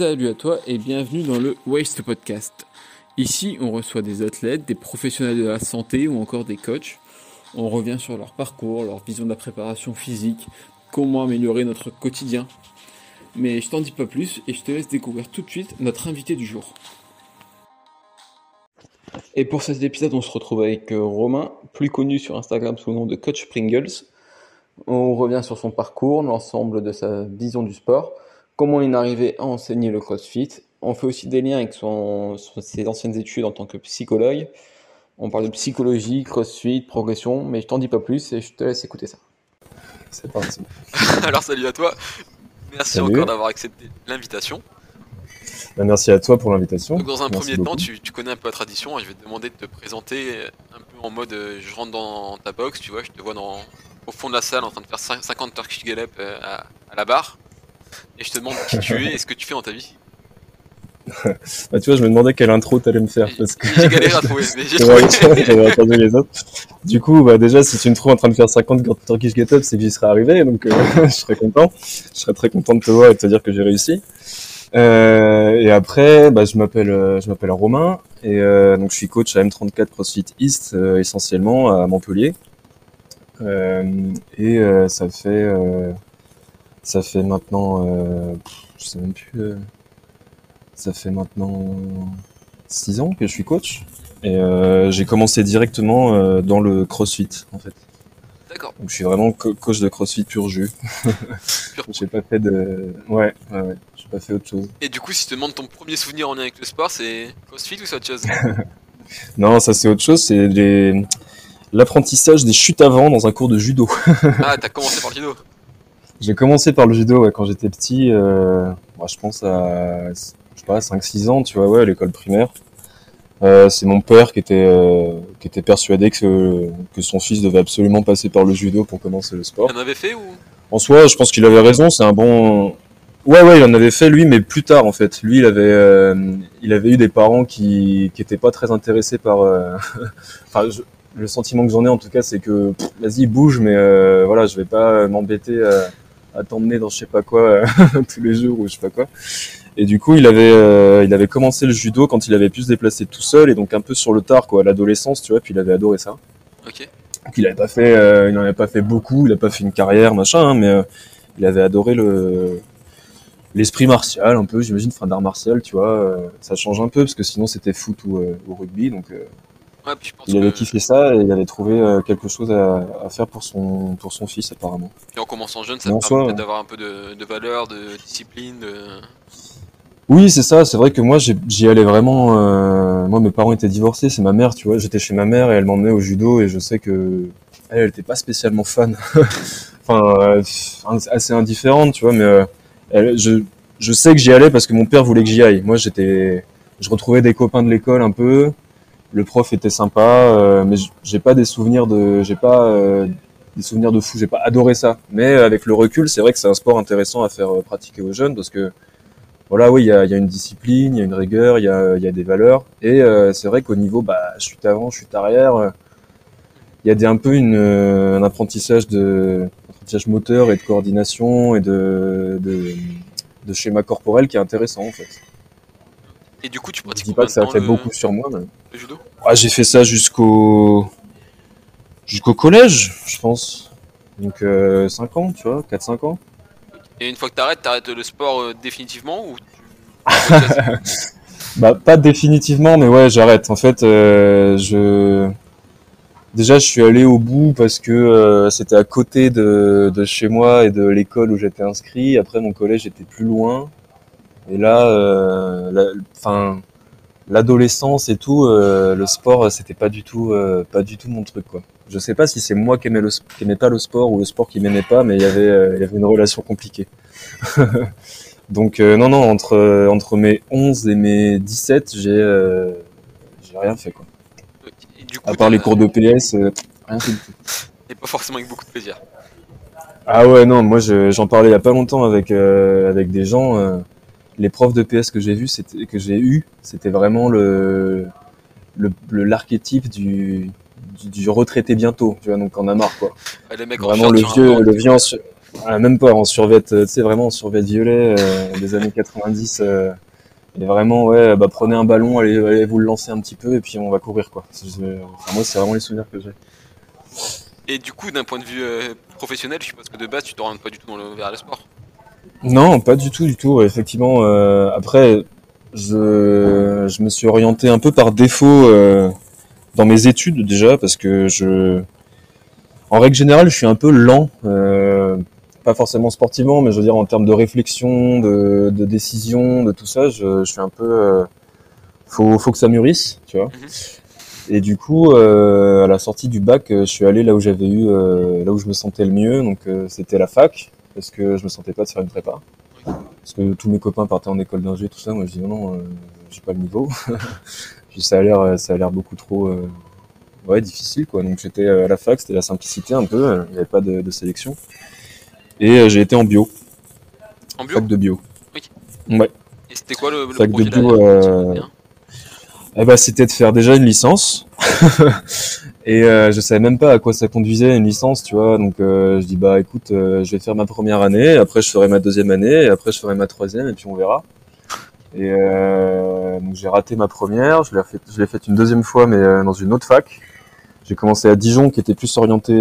Salut à toi et bienvenue dans le Waste Podcast. Ici, on reçoit des athlètes, des professionnels de la santé ou encore des coachs. On revient sur leur parcours, leur vision de la préparation physique, comment améliorer notre quotidien. Mais je t'en dis pas plus et je te laisse découvrir tout de suite notre invité du jour. Et pour cet épisode, on se retrouve avec euh, Romain, plus connu sur Instagram sous le nom de Coach Pringles. On revient sur son parcours, l'ensemble de sa vision du sport, comment il est arrivé à enseigner le CrossFit. On fait aussi des liens avec son, ses anciennes études en tant que psychologue. On parle de psychologie, CrossFit, progression, mais je t'en dis pas plus et je te laisse écouter ça. C'est parti. Alors salut à toi. Merci Salut. encore d'avoir accepté l'invitation. Bah, merci à toi pour l'invitation. Donc dans un Merci premier temps, tu, tu connais un peu la tradition et je vais te demander de te présenter un peu en mode euh, je rentre dans ta box, tu vois, je te vois dans, au fond de la salle en train de faire cin- 50 Turkish Gallop euh, à, à la barre. Et je te demande qui tu es et ce que tu fais dans ta vie. Bah, tu vois, je me demandais quelle intro t'allais me faire parce que J'ai galéré à trouver, j'avais entendu les autres. Du coup, bah, déjà, si tu me trouves en train de faire 50 Turkish Get Up, c'est que j'y serais arrivé, donc euh, je serais content. Je serais très content de te voir et de te dire que j'ai réussi. Euh, et après, bah, je m'appelle, euh, je m'appelle Romain et donc je suis coach à M34 CrossFit East essentiellement à Montpellier. Et ça fait, ça fait maintenant, euh, je sais même plus, euh, ça fait maintenant 6 ans que je suis coach. Et euh, j'ai commencé directement dans le CrossFit en fait. D'accord. Donc je suis vraiment co- coach de CrossFit pur jus. J'ai pas fait de, ouais, ouais, ouais. j'ai pas fait autre chose. Et du coup, si je te demande ton premier souvenir en lien avec le sport, c'est CrossFit ou c'est autre chose? Non, ça c'est autre chose, c'est les... l'apprentissage des chutes avant dans un cours de judo. Ah, t'as commencé par le judo. J'ai commencé par le judo ouais, quand j'étais petit, euh, moi, je pense à, je sais pas, 5-6 ans, tu vois, ouais, à l'école primaire. Euh, c'est mon père qui était, euh, qui était persuadé que, que son fils devait absolument passer par le judo pour commencer le sport. Il en avait fait ou? En soi, je pense qu'il avait raison. C'est un bon. Ouais, ouais, il en avait fait lui, mais plus tard en fait. Lui, il avait, euh, il avait eu des parents qui, qui étaient pas très intéressés par. euh, enfin, je- le sentiment que j'en ai en tout cas, c'est que vas-y bouge, mais euh, voilà, je vais pas m'embêter à, à t'emmener dans je sais pas quoi euh, tous les jours ou je sais pas quoi. Et du coup, il avait, euh, il avait commencé le judo quand il avait pu se déplacer tout seul et donc un peu sur le tard quoi, à l'adolescence, tu vois. Puis il avait adoré ça. Ok. Donc il avait pas fait, euh, il n'en avait pas fait beaucoup, il a pas fait une carrière machin, hein, mais euh, il avait adoré le l'esprit martial un peu, j'imagine, enfin d'art martial, tu vois. euh, ça change un peu parce que sinon c'était foot ou, euh, ou rugby, donc euh, Ouais, puis je pense il avait que kiffé ça et il avait trouvé euh, quelque chose à, à faire pour son pour son fils apparemment. et en commençant jeune, ça te permet d'avoir un peu de, de valeur, de discipline, de... Oui, c'est ça. C'est vrai que moi, j'y allais vraiment. euh, moi, mes parents étaient divorcés. C'est ma mère, tu vois. J'étais chez ma mère et elle m'emmenait au judo et je sais que elle, elle était pas spécialement fan. enfin, euh, assez indifférente, tu vois. Mais euh, elle- je, je sais que j'y allais parce que mon père voulait que j'y aille. Moi, j'étais, je retrouvais des copains de l'école un peu. Le prof était sympa, euh, mais j'ai pas des souvenirs de, j'ai pas euh, des souvenirs de fou. J'ai pas adoré ça. Mais avec le recul, c'est vrai que c'est un sport intéressant à faire euh, pratiquer aux jeunes parce que voilà, oui, il y a, une discipline, il y a une rigueur, il y a, des valeurs. Et euh, c'est vrai qu'au niveau, bah, chute avant, chute arrière, euh, il y a des, un peu une, euh, un apprentissage de apprentissage moteur et de coordination et de, de, de schéma corporel qui est intéressant en fait. Et du coup, tu Je pratiques dis pas que ça a fait beaucoup sur moi, mais le, le judo ah, j'ai fait ça jusqu'au jusqu'au collège, je pense. Donc euh, 5 ans, tu vois, 4-5 ans. Et une fois que t'arrêtes, t'arrêtes le sport euh, définitivement ou tu... Bah pas définitivement, mais ouais, j'arrête. En fait, euh, je déjà je suis allé au bout parce que euh, c'était à côté de, de chez moi et de l'école où j'étais inscrit. Après, mon collège était plus loin. Et là, euh, la- enfin, l'adolescence et tout, euh, le sport, c'était pas du tout, euh, pas du tout mon truc, quoi. Je sais pas si c'est moi qui aimais le, sp- qui aimais pas le sport ou le sport qui m'aimait pas, mais il y avait, il y avait une relation compliquée. Donc non, non, entre, entre mes 11 et mes 17, j'ai j'ai rien fait, quoi. Et du coup, À part les cours de PS, rien fait du tout. Et pas forcément avec beaucoup de plaisir. Ah ouais, non, moi je- j'en parlais il y a pas longtemps avec, euh, avec des gens. euh, les profs de PS que j'ai vus, c'était que j'ai eu, c'était vraiment le le- le- l'archétype du, du, du retraité bientôt, tu vois, donc on a marre quoi. Ouais, les mecs en Vraiment le vieux, le vieux, en, su- Ah, même pas en survêt, tu sais, vraiment en survêt violet euh, des années 90. euh, et vraiment, ouais, bah prenez un ballon, allez, allez vous le lancer un petit peu et puis on va courir quoi. Enfin, moi, c'est vraiment les souvenirs que j'ai. Et du coup, d'un point de vue euh, professionnel, je suppose que de base, tu t'orientes pas du tout dans le, vers le sport. Non, pas du tout, du tout. Effectivement, euh, après, je, je me suis orienté un peu par défaut euh, dans mes études déjà, parce que je, en règle générale, je suis un peu lent, euh, pas forcément sportivement, mais je veux dire en termes de réflexion, de, de décision, de tout ça, je, je suis un peu, faut, faut que ça mûrisse, tu vois. Mhm. Et du coup, à la sortie du bac, je suis allé là où j'avais eu, là où je me sentais le mieux, donc c'était la fac, parce que je me sentais pas de faire une prépa. Parce que tous mes copains partaient en école d'ingé, tout ça. Moi, je dis non, non, euh, j'ai pas le niveau. Puis ça a l'air, ça a l'air beaucoup trop, euh, ouais, difficile, quoi. Donc j'étais euh, à la fac, c'était la simplicité un peu. Il n'y avait pas de, de sélection. Et j'ai été en bio, En bio fac de bio. Oui. Ouais. Et c'était quoi le, le Fac de bio, euh, Eh ben, c'était de faire déjà une licence. et euh, je savais même pas à quoi ça conduisait une licence, tu vois. Donc euh, je dis bah écoute, euh, je vais faire ma première année, après je ferai ma deuxième année, après je ferai ma troisième, et puis on verra. Et euh, donc j'ai raté ma première, je l'ai fait, je l'ai faite une deuxième fois, mais dans une autre fac. J'ai commencé à Dijon, qui était plus orienté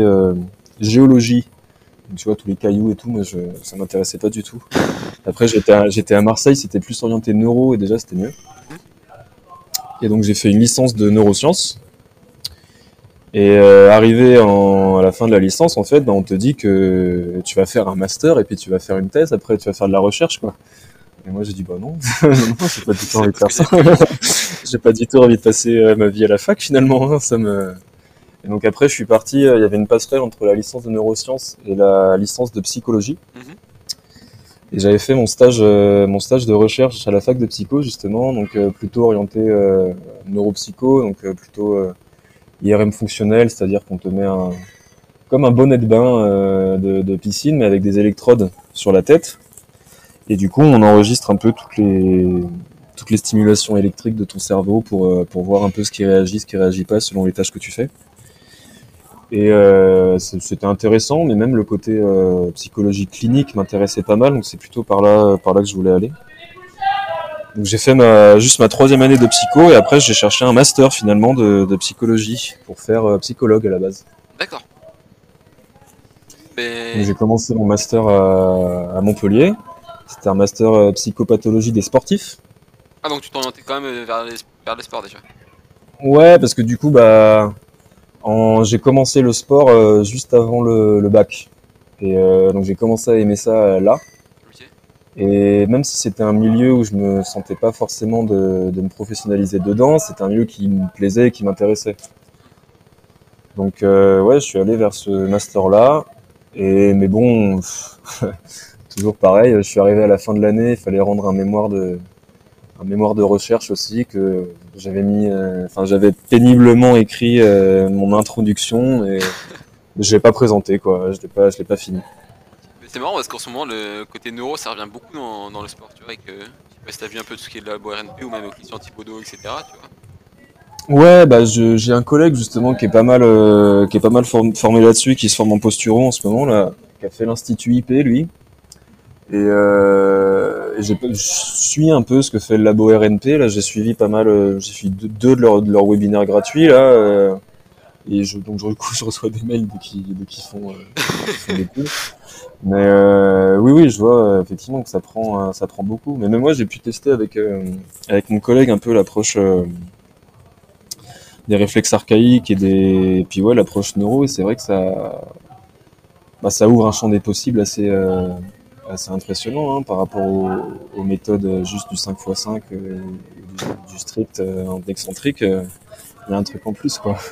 géologie. Donc, tu vois tous les cailloux et tout, mais je, ça m'intéressait pas du tout. Après j'étais à, j'étais à Marseille, c'était plus orienté neuro, et déjà c'était mieux. Et donc j'ai fait une licence de neurosciences. Et euh, arrivé en, à la fin de la licence, en fait, bah, on te dit que tu vas faire un master et puis tu vas faire une thèse. Après, tu vas faire de la recherche, quoi. Et moi, j'ai dit bah non, non, j'ai pas du tout envie de faire ça. j'ai pas du tout envie de passer euh, ma vie à la fac finalement. hein, Ça me. Et donc après, je suis parti. euh, Il y avait une passerelle entre la licence de neurosciences et la licence de psychologie. Mhm. Et j'avais fait mon stage, euh, mon stage de recherche à la fac de psycho justement, donc euh, plutôt orienté euh, neuropsycho, donc euh, plutôt euh, IRM fonctionnel, c'est-à-dire qu'on te met un comme un bonnet de bain euh, de, piscine, mais avec des électrodes sur la tête. Et du coup, on enregistre un peu toutes les toutes les stimulations électriques de ton cerveau pour euh, pour voir un peu ce qui réagit, ce qui réagit pas selon les tâches que tu fais. Et euh, c'était intéressant, mais même le côté euh, psychologie clinique m'intéressait pas mal, donc c'est plutôt par là, par là que je voulais aller. Donc j'ai fait ma, juste ma troisième année de psycho, et après j'ai cherché un master finalement de, de psychologie pour faire euh, psychologue à la base. D'accord. Donc j'ai commencé mon master à, à Montpellier. C'était un master euh, psychopathologie des sportifs. ah donc tu t'orientais quand même vers les, vers les sports déjà. Ouais, parce que du coup, bah, en, j'ai commencé le sport euh, juste avant le, le bac. Et euh, donc j'ai commencé à aimer ça là. Et même si c'était un milieu où je me sentais pas forcément de, me professionnaliser dedans, c'était un milieu qui me plaisait et qui m'intéressait. Donc euh, ouais, je suis allé vers ce master-là. Et mais bon, toujours pareil. Je suis arrivé à la fin de l'année, il fallait rendre un mémoire de un mémoire de recherche aussi que j'avais mis, euh, j'avais péniblement écrit euh, mon introduction et je l'ai pas présenté quoi. Je l'ai pas, je l'ai pas fini. C'est marrant parce qu'en ce moment, le côté neuro, ça revient beaucoup dans, le sport, tu vois, et que, je sais pas si vu un peu tout ce qui est de la RNP ou même au Christian Thibaudot, etc., tu vois. Ouais, bah j'ai un collègue justement qui est pas mal, euh, qui est pas mal form- formé là-dessus, qui se forme en posturo en ce moment là, qui a fait l'institut IP lui. Et, euh, je suis un peu ce que fait le labo RNP. Là, j'ai suivi pas mal, euh, j'ai suivi deux, de leurs de leurs webinaires gratuits là. euh, et je, donc je reçois des mails dès qu'ils font, euh, font des cours. Mais euh, oui, oui, je vois euh, effectivement que ça prend, euh, ça prend beaucoup. Mais même moi, j'ai pu tester avec euh, avec mon collègue un peu l'approche. euh, des réflexes archaïques et des et puis ouais l'approche neuro et c'est vrai que ça bah, ça ouvre un champ des possibles assez euh, assez impressionnant hein, par rapport aux, aux méthodes juste du 5x5 euh, du, du strict en excentrique il y a un truc en plus quoi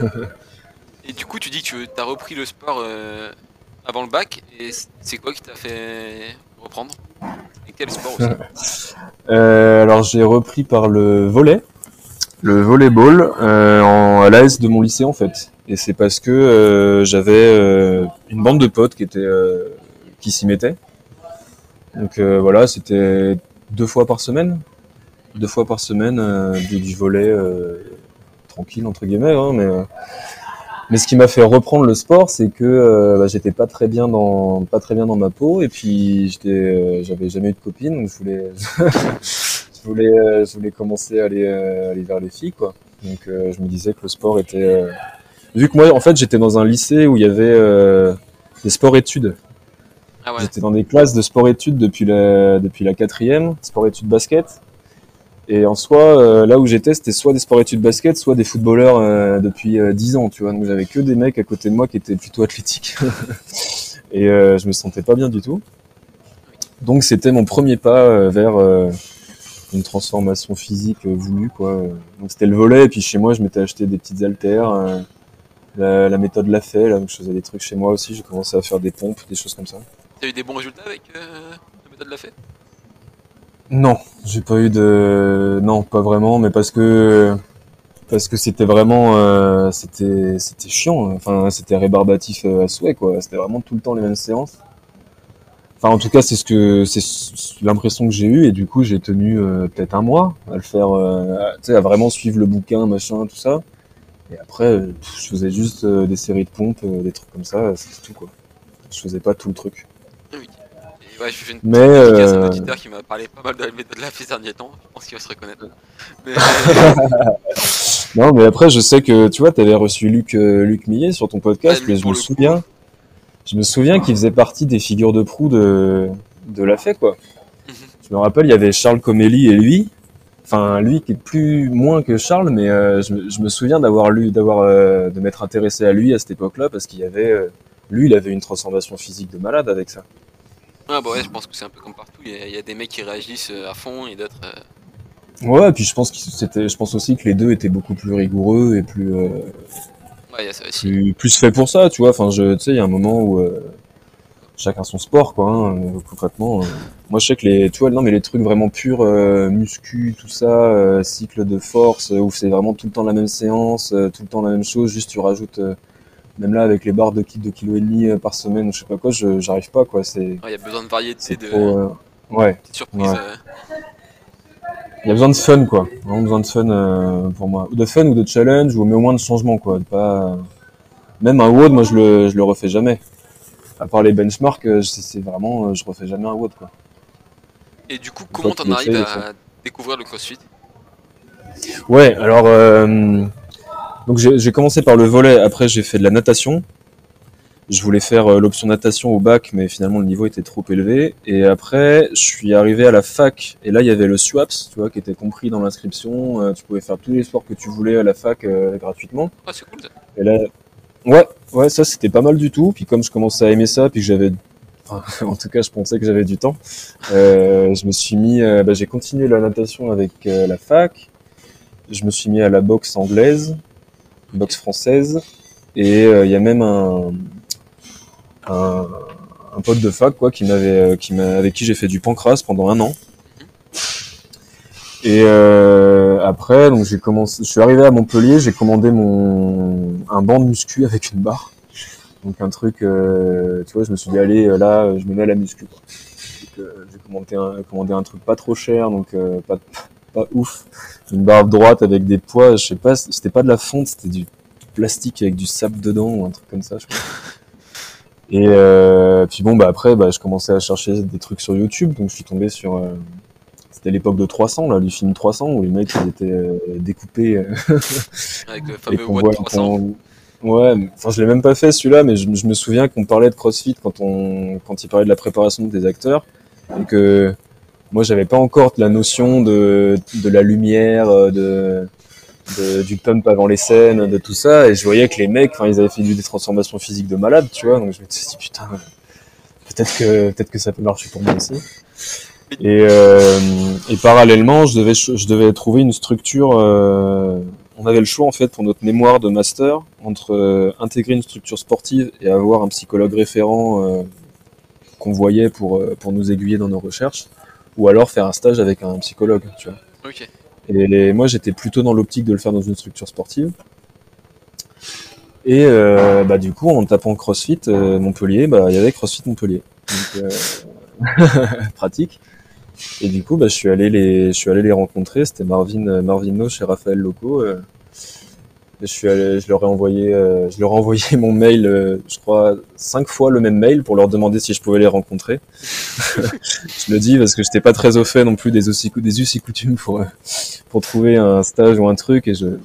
Et du coup, tu dis que tu as repris le sport avant le bac, et c'est quoi qui t'a fait reprendre? Et quel sport aussi? Euh, alors j'ai repris par le volet le volleyball euh, en, à l'AS de mon lycée en fait. Et c'est parce que euh, j'avais euh, une bande de potes qui était qui s'y mettaient. Donc voilà c'était deux fois par semaine. Deux fois par semaine du, volet tranquille entre guillemets hein, mais Mais ce qui m'a fait reprendre le sport, c'est que euh, bah, j'étais pas très bien dans pas très bien dans ma peau et puis j'étais euh, j'avais jamais eu de copine donc je voulais je voulais euh, je voulais commencer à aller aller vers les filles quoi. Donc je me disais que le sport était vu que moi en fait j'étais dans un lycée où il y avait euh, des sports études. Ah ouais. J'étais dans des classes de sport études depuis la depuis la quatrième, sport études basket. Et en soi, euh, là où j'étais, c'était soit des sports études basket, soit des footballeurs euh, depuis euh, 10 ans, tu vois. Donc j'avais que des mecs à côté de moi qui étaient plutôt athlétiques. et euh, je me sentais pas bien du tout. Donc c'était mon premier pas euh, vers euh, une transformation physique euh, voulue, quoi. Donc c'était le volet, et puis chez moi, je m'étais acheté des petites haltères. euh, la, méthode l'a fait, donc je faisais des trucs chez moi aussi. J'ai commencé à faire des pompes, des choses comme ça. T'as eu des bons résultats avec euh, la méthode l'a fait? Non, j'ai pas eu de, non, pas vraiment, mais parce que parce que c'était vraiment, euh, c'était c'était chiant. Enfin, c'était rébarbatif euh, à souhait, quoi. C'était vraiment tout le temps les mêmes séances. Enfin, en tout cas, c'est ce que c'est l'impression que j'ai eue, et du coup, j'ai tenu euh, peut-être un mois à le faire, euh, tu sais, à vraiment suivre le bouquin, machin, tout ça. Et après, euh, je faisais juste euh, des séries de pompes, des trucs comme ça, c'est tout, quoi. Je faisais pas tout le truc. Ouais, je fais une Mais, dédicace à un euh, auditeur qui m'a parlé pas mal de la méthode fait ces derniers temps. Je pense qu'il va se reconnaître. Mais Non, mais après, je sais que, tu vois, t'avais reçu Luc, euh, Luc Millet sur ton podcast, mais je me coup. souviens, je me souviens qu'il faisait partie des figures de proue de, de la fée, quoi. Mhm. Je me rappelle, il y avait Charles Comelli et lui. Enfin, lui qui est plus, moins que Charles, mais euh, je, me- je me souviens d'avoir lu, d'avoir, euh, de m'être intéressé à lui à cette époque-là, parce qu'il y avait, euh, lui, il avait une transformation physique de malade avec ça. Ah, bah ouais, je pense que c'est un peu comme partout. Il y, a, il y a des mecs qui réagissent euh, à fond et d'autres. euh, Ouais, et puis je pense que c'était, je pense aussi que les deux étaient beaucoup plus rigoureux et plus, euh, Ouais, y a ça aussi. plus, plus fait pour ça, tu vois. Enfin, je, tu sais, il y a un moment où euh, chacun son sport, quoi. Hein, euh, concrètement, moi, je sais que les, tu vois, non, mais les trucs vraiment purs, euh, muscu, tout ça, euh, cycle de force, où c'est vraiment tout le temps la même séance, euh, tout le temps la même chose. Juste, tu rajoutes, euh, même là, avec les barres de kilo, de kilo et demi euh, par semaine, ou je sais pas quoi, j'arrive pas, quoi. C'est, Ouais, il y a besoin de variété, de trop, euh, ouais. ouais. euh. Il y a besoin de fun, quoi. Vraiment besoin de fun euh, pour moi. Ou de fun ou de challenge, ou mais au moins de changement, quoi. De pas... Même un WOD, moi, je le, je le refais jamais. À part les benchmarks, c'est vraiment, je refais jamais un WOD, quoi. Et du coup, comment tu t'en arrives à découvrir le crossfit? Ouais, alors, euh, donc j'ai commencé par le volet, après j'ai fait de la natation. Je voulais faire euh, l'option natation au bac, mais finalement le niveau était trop élevé. Et après, je suis arrivé à la fac, et là il y avait le SWAPS, tu vois, qui était compris dans l'inscription. Euh, tu pouvais faire tous les sports que tu voulais à la fac euh, gratuitement. Ah, c'est cool ça. Et là, ouais, ouais, ça c'était pas mal du tout. Puis comme je commençais à aimer ça, puis que j'avais, enfin, en tout cas, je pensais que j'avais du temps, euh, je me suis mis, euh, bah, j'ai continué la natation avec euh, la fac. Je me suis mis à la boxe anglaise, boxe française, et euh, il y a même un, un, pote de fac quoi qui m'avait, euh, avec qui j'ai fait du pancras pendant un an. Et euh, après, donc j'ai commencé, je suis arrivé à Montpellier, j'ai commandé mon un banc de muscu avec une barre. Donc un truc, tu vois, je me suis dit allez là, je me mets à la muscu. Quoi. J'ai commandé un, commandé un truc pas trop cher, donc pas pas ouf, une barre droite avec des poids, je sais pas, c'était pas de la fonte, c'était du plastique avec du sable dedans ou un truc comme ça, je crois. Et euh, puis bon bah après bah je commençais à chercher des trucs sur YouTube, donc je suis tombé sur euh, c'était l'époque de 300 là, du film 300 où les mecs ils étaient euh, découpés euh, Avec le fameux voit 300. qu'on- Ouais, enfin je l'ai même pas fait celui-là, mais je, je me souviens qu'on parlait de CrossFit quand on quand il parlait de la préparation des acteurs et que moi j'avais pas encore la notion de de la lumière, euh, de, de- du pump avant les scènes, de tout ça, et je voyais que les mecs, enfin ils avaient fait des transformations physiques de malade, tu vois, donc je me suis dit putain, peut-être que peut-être que ça peut marcher pour moi aussi. Et, euh, et parallèlement, je devais je devais trouver une structure. euh, on avait le choix en fait pour notre mémoire de master entre euh, intégrer une structure sportive et avoir un psychologue référent euh, qu'on voyait pour pour nous aiguiller dans nos recherches, ou alors faire un stage avec un psychologue, tu vois. Et moi, j'étais plutôt dans l'optique de le faire dans une structure sportive. Et euh, bah, du coup, en tapant CrossFit euh, Montpellier, bah, il y avait CrossFit Montpellier. Donc, euh, pratique. Et du coup, bah, je suis allé les, je suis allé les rencontrer. C'était Marvin, Marvin Noche et Raphaël Loco. Je suis allé, je leur ai envoyé, euh, je leur ai envoyé mon mail, euh, je crois cinq fois le même mail pour leur demander si je pouvais les rencontrer. je le dis parce que j'étais pas très au fait non plus des aussi des us et coutumes pour euh, pour trouver un stage ou un truc et je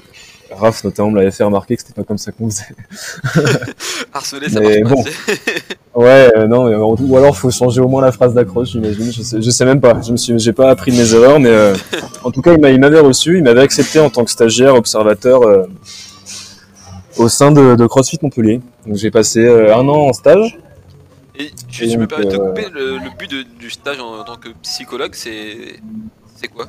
Raph notamment me l'avait fait remarquer que c'était pas comme ça qu'on faisait. Harceler, ça Mais marche bon. pas. Ouais, euh, non, mais, ou alors faut changer au moins la phrase d'accroche, j'imagine. Je sais, je sais même pas. Je me suis, j'ai pas appris de mes erreurs, mais euh, en tout cas, il m'avait reçu, il m'avait accepté en tant que stagiaire, observateur euh, au sein de, de CrossFit Montpellier. Donc j'ai passé euh, un an en stage. Et je, je me permets de te euh, couper, le, le but de- du stage en, tant que psychologue, c'est. Quoi?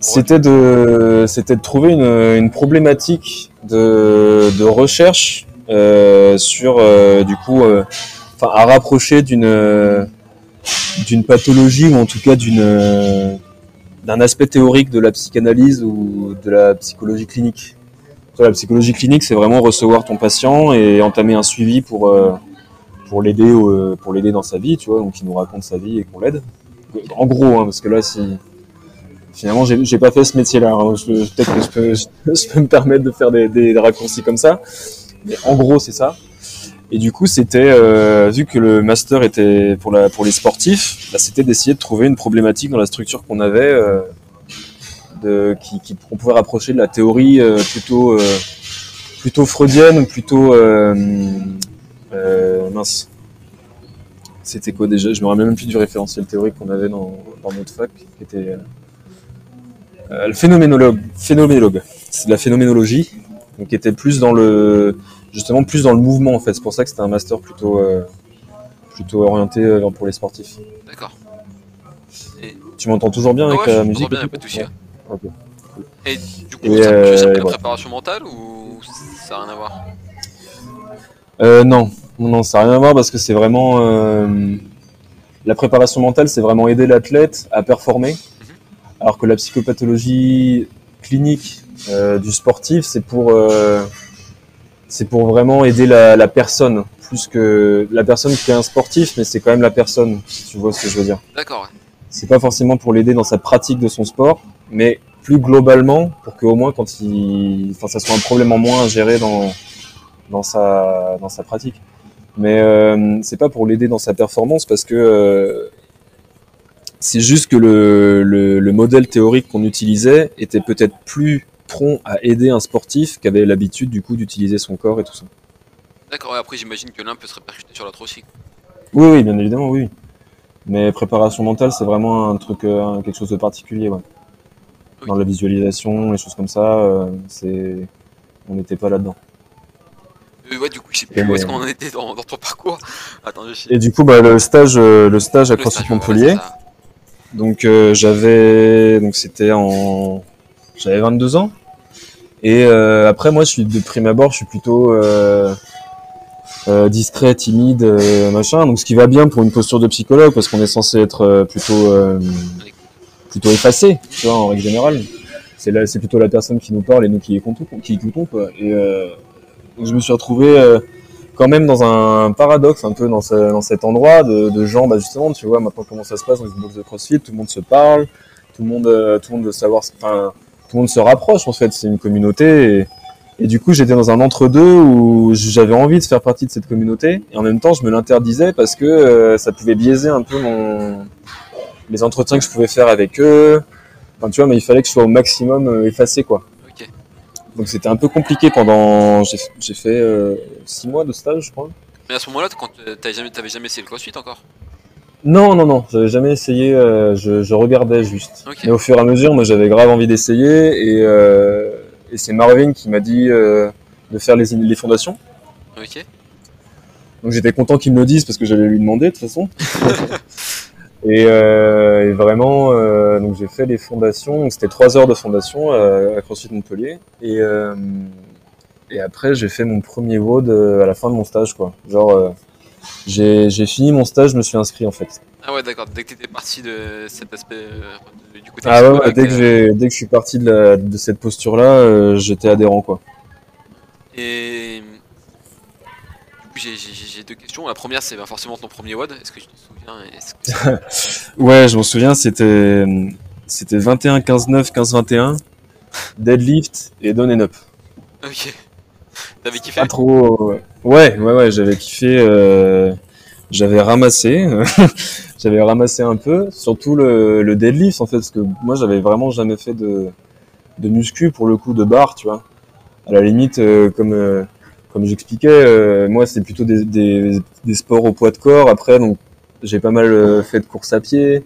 C'était de, de trouver une, une problématique de, de recherche euh, sur, euh, du coup, euh, à rapprocher d'une d'une pathologie ou en tout cas d'une d'un aspect théorique de la psychanalyse ou de la psychologie clinique. Vois, La psychologie clinique, c'est vraiment recevoir ton patient et entamer un suivi pour euh, pour l'aider euh, pour l'aider dans sa vie, tu vois, donc il nous raconte sa vie et qu'on l'aide. En gros, hein, parce que là, si finalement j'ai pas fait ce métier-là, hein, peut-être que je peux, je peux me permettre de faire des, des raccourcis comme ça, mais en gros c'est ça. Et du coup, c'était euh, vu que le master était pour la pour les sportifs, bah, c'était d'essayer de trouver une problématique dans la structure qu'on avait, euh, de, qui, qui qu'on pouvait rapprocher de la théorie euh, plutôt euh, plutôt freudienne ou plutôt euh, mince. C'était quoi déjà? Je me rappelle même plus du référentiel théorique qu'on avait dans, dans notre fac, qui était le phénoménologue. Phénoménologue. C'est de la phénoménologie, donc qui était plus dans le justement plus dans le mouvement en fait. C'est pour ça que c'était un master plutôt plutôt orienté pour les sportifs. D'accord. Et Tu m'entends toujours bien Ah avec ouais, la musique bien, et y a tout pas de souci. Ouais. Ok. Et du coup, Et, ça euh, la préparation mentale ou ça n'a rien à voir? Euh, non, non, ça n'a rien à voir parce que c'est vraiment euh, la préparation mentale, c'est vraiment aider l'athlète à performer, alors que la psychopathologie clinique euh, du sportif, c'est pour c'est pour vraiment aider la, la personne plus que la personne qui est un sportif, mais c'est quand même la personne, si tu vois ce que je veux dire. D'accord, ouais. C'est pas forcément pour l'aider dans sa pratique de son sport, mais plus globalement pour qu'au moins quand il, enfin, ça soit un problème en moins à gérer dans dans sa dans sa pratique. Mais euh, c'est pas pour l'aider dans sa performance parce que euh, c'est juste que le, le, le modèle théorique qu'on utilisait était peut-être plus prompt à aider un sportif qui avait l'habitude du coup d'utiliser son corps et tout ça. D'accord, ouais, après j'imagine que l'un peut se répercuter sur l'autre aussi. Oui, oui, bien évidemment, oui. Mais préparation mentale, c'est vraiment un truc, euh, un- quelque chose de particulier, ouais. Oui. Dans la visualisation, les choses comme ça, euh, c'est, on n'était pas là-dedans. Euh, ouais, du coup, je sais Et plus où est-ce qu'on en était dans, dans ton parcours. Attends, je sais. Et du coup, bah, le stage, euh, le stage à CrossFit Montpellier. Donc euh, j'avais, donc c'était en, j'avais 22 ans. Et euh, après, moi, je suis de prime abord, je suis plutôt euh, discret, timide, euh, machin. Donc ce qui va bien pour une posture de psychologue, parce qu'on est censé être euh, plutôt plutôt effacé, tu vois, en règle générale. C'est là, c'est plutôt la personne qui nous parle et nous qui écoutons, qui quoi. Et je me suis retrouvé quand même dans un paradoxe un peu dans, ce- dans cet endroit de, gens, bah justement, tu vois, maintenant comment ça se passe dans une box de CrossFit, tout le monde se parle, tout le monde, tout le monde veut savoir, enfin, tout le monde se rapproche en fait, c'est une communauté. Et du coup, j'étais dans un entre-deux où j'avais envie de faire partie de cette communauté et en même temps, je me l'interdisais parce que euh, ça pouvait biaiser un peu mon les entretiens que je pouvais faire avec eux. Enfin, tu vois, mais il fallait que je sois au maximum euh, effacé, quoi. Ok. Donc c'était un peu compliqué pendant. J'ai fait euh, six mois de stage, je crois. Mais à ce moment-là, quand euh, t'avais jamais, jamais essayé le crossfit encore? Non, non, non, j'avais jamais essayé. euh, je, je regardais juste. Ok. Mais au fur et à mesure, moi, j'avais grave envie d'essayer et, euh, et c'est Marvin qui m'a dit euh, de faire les, les fondations. Ok. Donc j'étais content qu'il me le dise parce que j'allais lui demander de toute façon. et, euh, et vraiment, euh, donc j'ai fait les fondations. C'était trois heures de fondation euh, à CrossFit Montpellier. Et, euh, et après, j'ai fait mon premier WOD à la fin de mon stage, quoi. Genre, j'ai fini mon stage, je me suis inscrit en fait. Ah ouais, d'accord. Dès que t'étais parti de cet aspect euh, du côté Ah ouais, dès que euh, j'ai dès que je suis parti de, la, de cette posture-là, euh, j'étais adhérent, quoi. Et du coup, j'ai- deux questions. La première, c'est bah, forcément ton premier WOD. Est-ce que tu te souviens que- Ouais, je m'en souviens, c'était c'était 21 15 9 15 21 deadlift et down and up. Ok. T'avais kiffé Pas trop. Ouais, ouais, ouais, j'avais kiffé. euh, J'avais ramassé. j'avais ramassé un peu. Surtout le, le deadlift, en fait, parce que moi, j'avais vraiment jamais fait de, de muscu pour le coup de barre, tu vois. À la limite, euh, comme, euh, comme j'expliquais, euh, moi, c'est plutôt des, des, des sports au poids de corps. Après, donc, j'ai pas mal euh, fait de course à pied.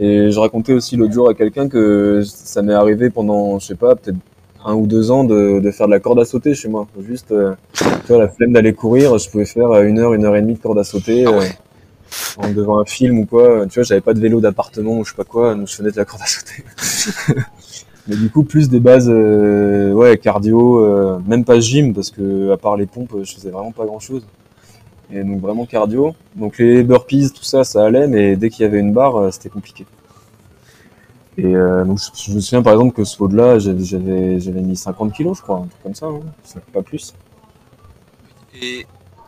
Et je racontais aussi l'autre jour à quelqu'un que ça m'est arrivé pendant, je sais pas, peut-être un ou deux ans de, de faire de la corde à sauter chez moi. Juste, euh, tu vois, la flemme d'aller courir, je pouvais faire une heure, une heure et demie de corde à sauter Ah euh, ouais. Devant un film ou quoi. Tu vois, j'avais pas de vélo d'appartement ou je sais pas quoi, donc je faisais de la corde à sauter. Mais du coup, plus des bases, euh, ouais, cardio, euh, même pas gym parce que à part les pompes, je faisais vraiment pas grand chose. Et donc vraiment cardio. Donc les burpees, tout ça, ça allait, mais dès qu'il y avait une barre, euh, c'était compliqué. Et donc je, me souviens par exemple que ce saut-là, j'avais mis 50 kilos, je crois, un truc comme ça, hein. Pas plus.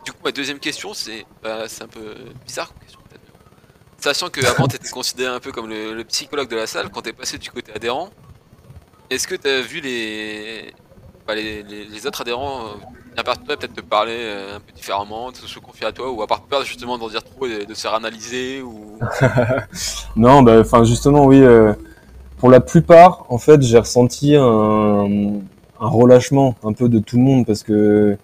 Du coup, ma deuxième question, c'est bah, un peu bizarre question. Sachant que avant t'étais considéré un peu comme le, psychologue de la salle, quand t'es passé du côté adhérent, est-ce que t'as vu les, bah, les, les- autres adhérents venir vers toi, peut-être te parler euh, un peu différemment, se confier à toi, ou avoir peur justement d'en dire trop et de se faire ou? Non, bah, enfin justement, oui. euh, pour la plupart, en fait, j'ai ressenti un relâchement un peu de tout le monde parce que,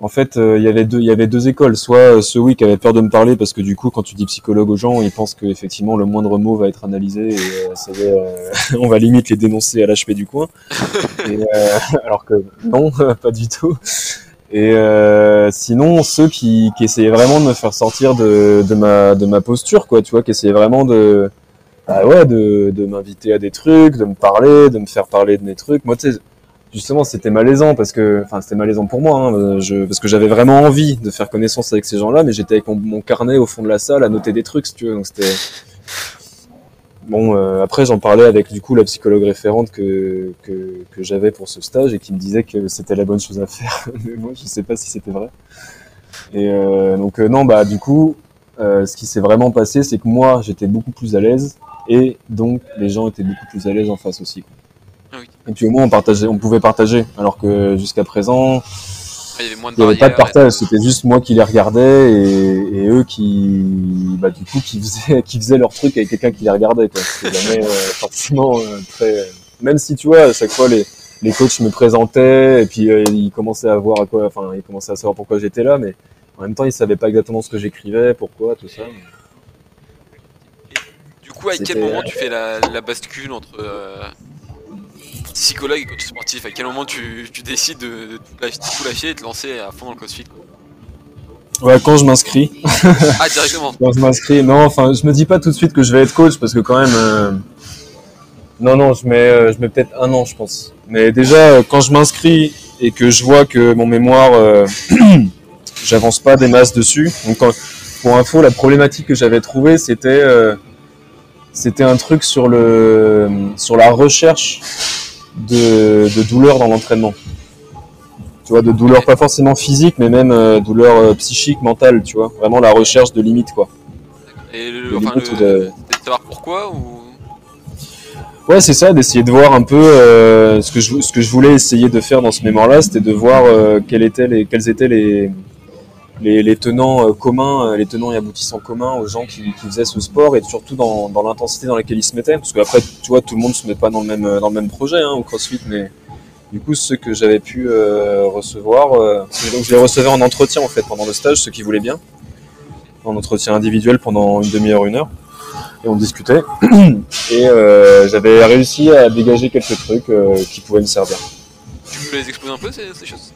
en fait, euh, il y avait deux, écoles. Soit euh, ceux qui avaient peur de me parler parce que du coup, quand tu dis psychologue aux gens, ils pensent que effectivement le moindre mot va être analysé et euh, ça va, on va limite les dénoncer à l'HP du coin. Alors que non, pas du tout. Et euh, sinon, ceux qui, essayaient vraiment de me faire sortir de, ma de ma posture, quoi, tu vois, qui essayaient vraiment de bah ouais, de, m'inviter à des trucs, de me parler, de me faire parler de mes trucs. Moi, tu justement, c'était malaisant parce que, enfin, c'était malaisant pour moi, hein, je, parce que j'avais vraiment envie de faire connaissance avec ces gens-là, mais j'étais avec mon, mon carnet au fond de la salle à noter des trucs, si tu veux. Donc c'était bon. euh, après, j'en parlais avec du coup la psychologue référente que que, que j'avais pour ce stage et qui me disait que c'était la bonne chose à faire. mais moi, je sais pas si c'était vrai. Et euh, donc euh, non, bah du coup, euh, ce qui s'est vraiment passé, c'est que moi, j'étais beaucoup plus à l'aise et donc les gens étaient beaucoup plus à l'aise en face aussi. quoi. Et puis au moins on partageait, on pouvait partager, alors que jusqu'à présent il y avait moins de il n'y avait pas de partage, c'était juste moi qui les regardais et, et eux qui, bah du coup qui faisaient, qui faisaient leur truc avec quelqu'un qui les regardait. C'était jamais euh, forcément euh, très, même si tu vois à chaque fois les les coachs me présentaient et puis euh, ils commençaient à voir à quoi, enfin ils commençaient à savoir pourquoi j'étais là, mais en même temps ils savaient pas exactement ce que j'écrivais, pourquoi, tout ça. Du coup, à quel moment tu fais la, la bascule entre euh, psychologue et coach sportif À quel moment tu, tu décides de, de tout, lâcher, et de te lancer à fond dans le crossfit Ouais, quand je m'inscris, Ah, directement quand je m'inscris, non, enfin, je me dis pas tout de suite que je vais être coach parce que quand même, euh, non, non, je mets, euh, je mets peut-être un an, je pense. Mais déjà, euh, quand je m'inscris et que je vois que mon mémoire, j'avance pas des masses dessus. Donc, quand- pour info, la problématique que j'avais trouvée, c'était, c'était un truc sur le, sur la recherche de, de douleur dans l'entraînement. Tu vois, de douleur pas forcément physique, mais même euh, douleur euh, psychique, mentale, tu vois. Vraiment la recherche de limites, quoi. Et le, Le enfin, le, de- de savoir pourquoi ou? Ouais, c'est ça, d'essayer de voir un peu euh, ce que je ce que je voulais essayer de faire dans ce mémoire-là, c'était de voir euh, quels étaient les quels étaient les les, tenants euh, communs, euh, les tenants et aboutissants communs aux gens qui, faisaient ce sport et surtout dans, l'intensité dans laquelle ils se mettaient, parce qu'après, tu vois, tout le monde se met pas dans le même dans le même projet hein, au CrossFit, mais du coup, ceux que j'avais pu euh, recevoir, euh, donc je les recevais en entretien en fait pendant le stage, ceux qui voulaient bien, en entretien individuel pendant une demi-heure, une heure, et on discutait. Et euh, j'avais réussi à dégager quelques trucs euh, qui pouvaient me servir. tu peux les exposer un peu ces, choses?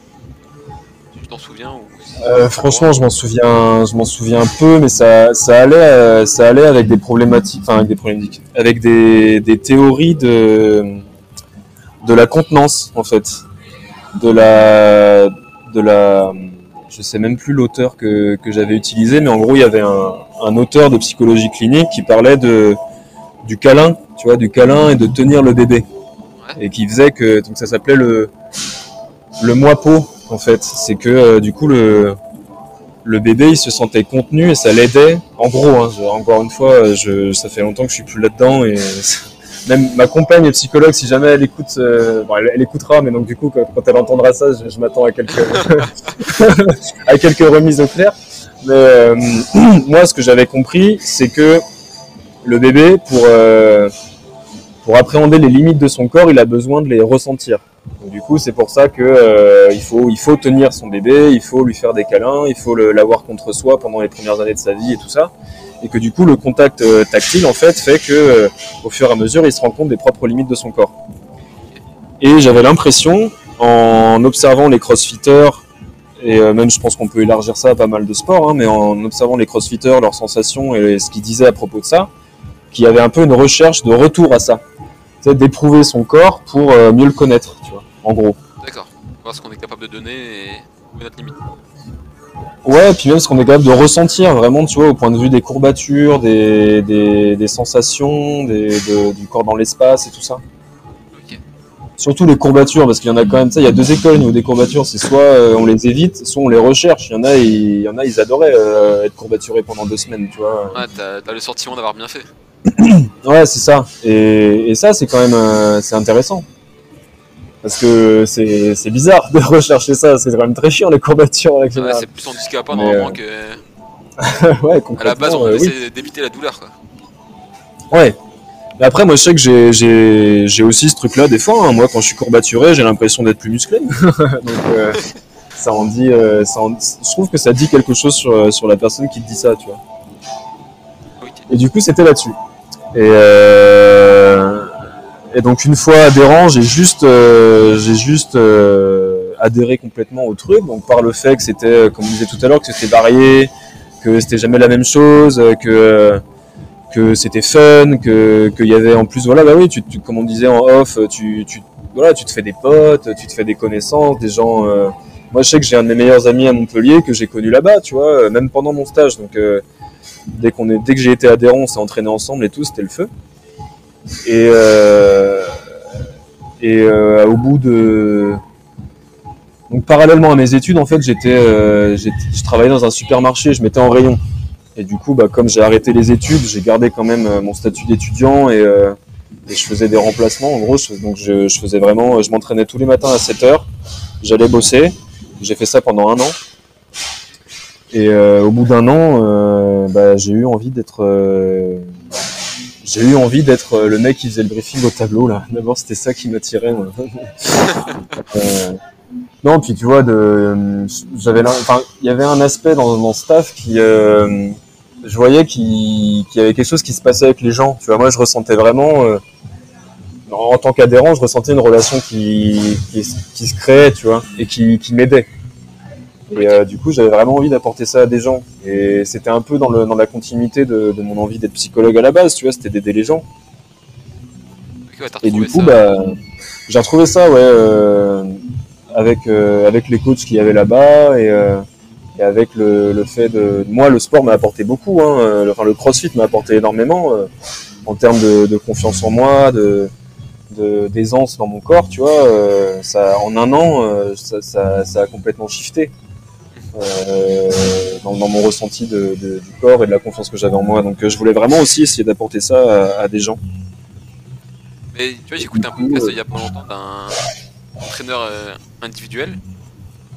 T'en souviens ou Euh, franchement, je m'en souviens, je m'en souviens peu, mais ça, ça allait, euh, ça allait avec des problématiques, enfin avec des problématiques, avec des, des théories de de la contenance en fait, de la de la, je sais même plus l'auteur que que j'avais utilisé, mais en gros il y avait un, un auteur de psychologie clinique qui parlait de du câlin, tu vois, du câlin et de tenir le bébé, et qui faisait que donc ça s'appelait le le moi pot en fait, c'est que euh, du coup le le bébé il se sentait contenu et ça l'aidait. En gros, hein, encore une fois, je, ça fait longtemps que je suis plus là-dedans et même ma compagne est psychologue, si jamais elle écoute, euh, elle, écoutera, mais donc du coup, quand, elle entendra ça, je, m'attends à quelques, à quelques remises au clair. Mais euh, moi, ce que j'avais compris, c'est que le bébé, pour, euh, pour appréhender les limites de son corps, il a besoin de les ressentir. Du coup, c'est pour ça que euh, il faut tenir son bébé, il faut lui faire des câlins, il faut l'avoir contre soi pendant les premières années de sa vie et tout ça. Et que du coup, le contact euh, tactile, en fait, fait que euh, au fur et à mesure, il se rend compte des propres limites de son corps. Et j'avais l'impression, en observant les crossfitters, et même je pense qu'on peut élargir ça à pas mal de sports, hein, mais en observant les crossfitters, leurs sensations et ce qu'ils disaient à propos de ça, qu'il y avait un peu une recherche de retour à ça. D'éprouver son corps pour euh, mieux le connaître, tu vois, en gros. D'accord. Voir ce qu'on est capable de donner et trouver notre limite. Ouais, et puis même ce qu'on est capable de ressentir vraiment, tu vois, au point de vue des courbatures, des, des, des sensations, des, de- du corps dans l'espace et tout ça. Surtout les courbatures, parce qu'il y en a quand même, ça, il y a deux écoles au niveau des courbatures, c'est soit euh, on les évite, soit on les recherche. Il y en a, ils, il y en a, ils adoraient euh, être courbaturés pendant deux semaines, tu vois. Ouais, t'as t'as le sentiment d'avoir bien fait. Ouais, c'est ça. Et, et ça, c'est quand même, euh, c'est intéressant. Parce que c'est c'est bizarre de rechercher ça, c'est quand même très chiant les courbatures c'est plus handicapant Mais, normalement euh, que. ouais, À la base, on euh, oui. essaie d'éviter la douleur quoi. Ouais. Mais après, moi, je sais que j'ai- j'ai j'ai aussi ce truc-là des fois. hein. Moi, quand je suis courbaturé, j'ai l'impression d'être plus musclé. Donc, euh, ça en dit. euh, ça en- je trouve que ça dit quelque chose sur, euh, sur la personne qui te dit ça, tu vois. Et du coup, c'était là-dessus. Et, euh, et donc, une fois adhérent, j'ai juste, euh, j'ai juste euh, adhéré complètement au truc. Donc, par le fait que c'était, comme on disait tout à l'heure, que c'était varié, que c'était jamais la même chose, que que c'était fun, que qu'il y avait en plus voilà bah oui tu, comme on disait en off tu, tu voilà tu te fais des potes, tu te fais des connaissances, des gens. moi je sais que j'ai un de mes meilleurs amis à Montpellier que j'ai connu là-bas, tu vois, même pendant mon stage. Donc euh, dès qu'on est dès que j'ai été adhérent, on s'est entraîné ensemble et tout, c'était le feu. Et euh, et euh, au bout de donc parallèlement à mes études en fait j'étais euh, je travaillais dans un supermarché, je mettais en rayon. Et du coup, bah, comme j'ai arrêté les études, j'ai gardé quand même euh, mon statut d'étudiant et, je faisais des remplacements. En gros, je, donc je, faisais vraiment, je m'entraînais tous les matins à 7 heures. J'allais bosser. J'ai fait ça pendant un an. Et au bout d'un an, bah, j'ai eu envie d'être, euh, j'ai eu envie d'être euh, le mec qui faisait le briefing au tableau là. D'abord, c'était ça qui m'attirait. Euh, non, puis tu vois, de, j'avais, l'im- enfin, il y avait un aspect dans, ce staff qui, euh, je voyais qu'il y avait quelque chose qui se passait avec les gens. Tu vois, moi, je ressentais vraiment, euh, en tant qu'adhérent, je ressentais une relation qui, qui se créait, tu vois, et qui, qui m'aidait. Et euh, du coup, j'avais vraiment envie d'apporter ça à des gens. Et c'était un peu dans, le, dans la continuité de, de mon envie d'être psychologue à la base, tu vois, c'était d'aider les gens. Ouais, Et du coup, ça. bah, j'ai retrouvé ça, ouais, euh, avec euh, avec les coachs qu'il y avait là-bas et, euh, et avec le, le fait de, moi, le sport m'a apporté beaucoup. Hein, euh, le- enfin, le CrossFit m'a apporté énormément euh, en termes de, de confiance en moi, de de- d'aisance dans mon corps, tu vois. euh, ça, en un an, euh, ça, ça, ça a complètement shifté. Euh, dans, dans mon ressenti de, de- du corps et de la confiance que j'avais en moi. Donc euh, je voulais vraiment aussi essayer d'apporter ça à, à des gens. Mais tu vois, écouté un podcast il y a pas longtemps d'un entraîneur euh, individuel.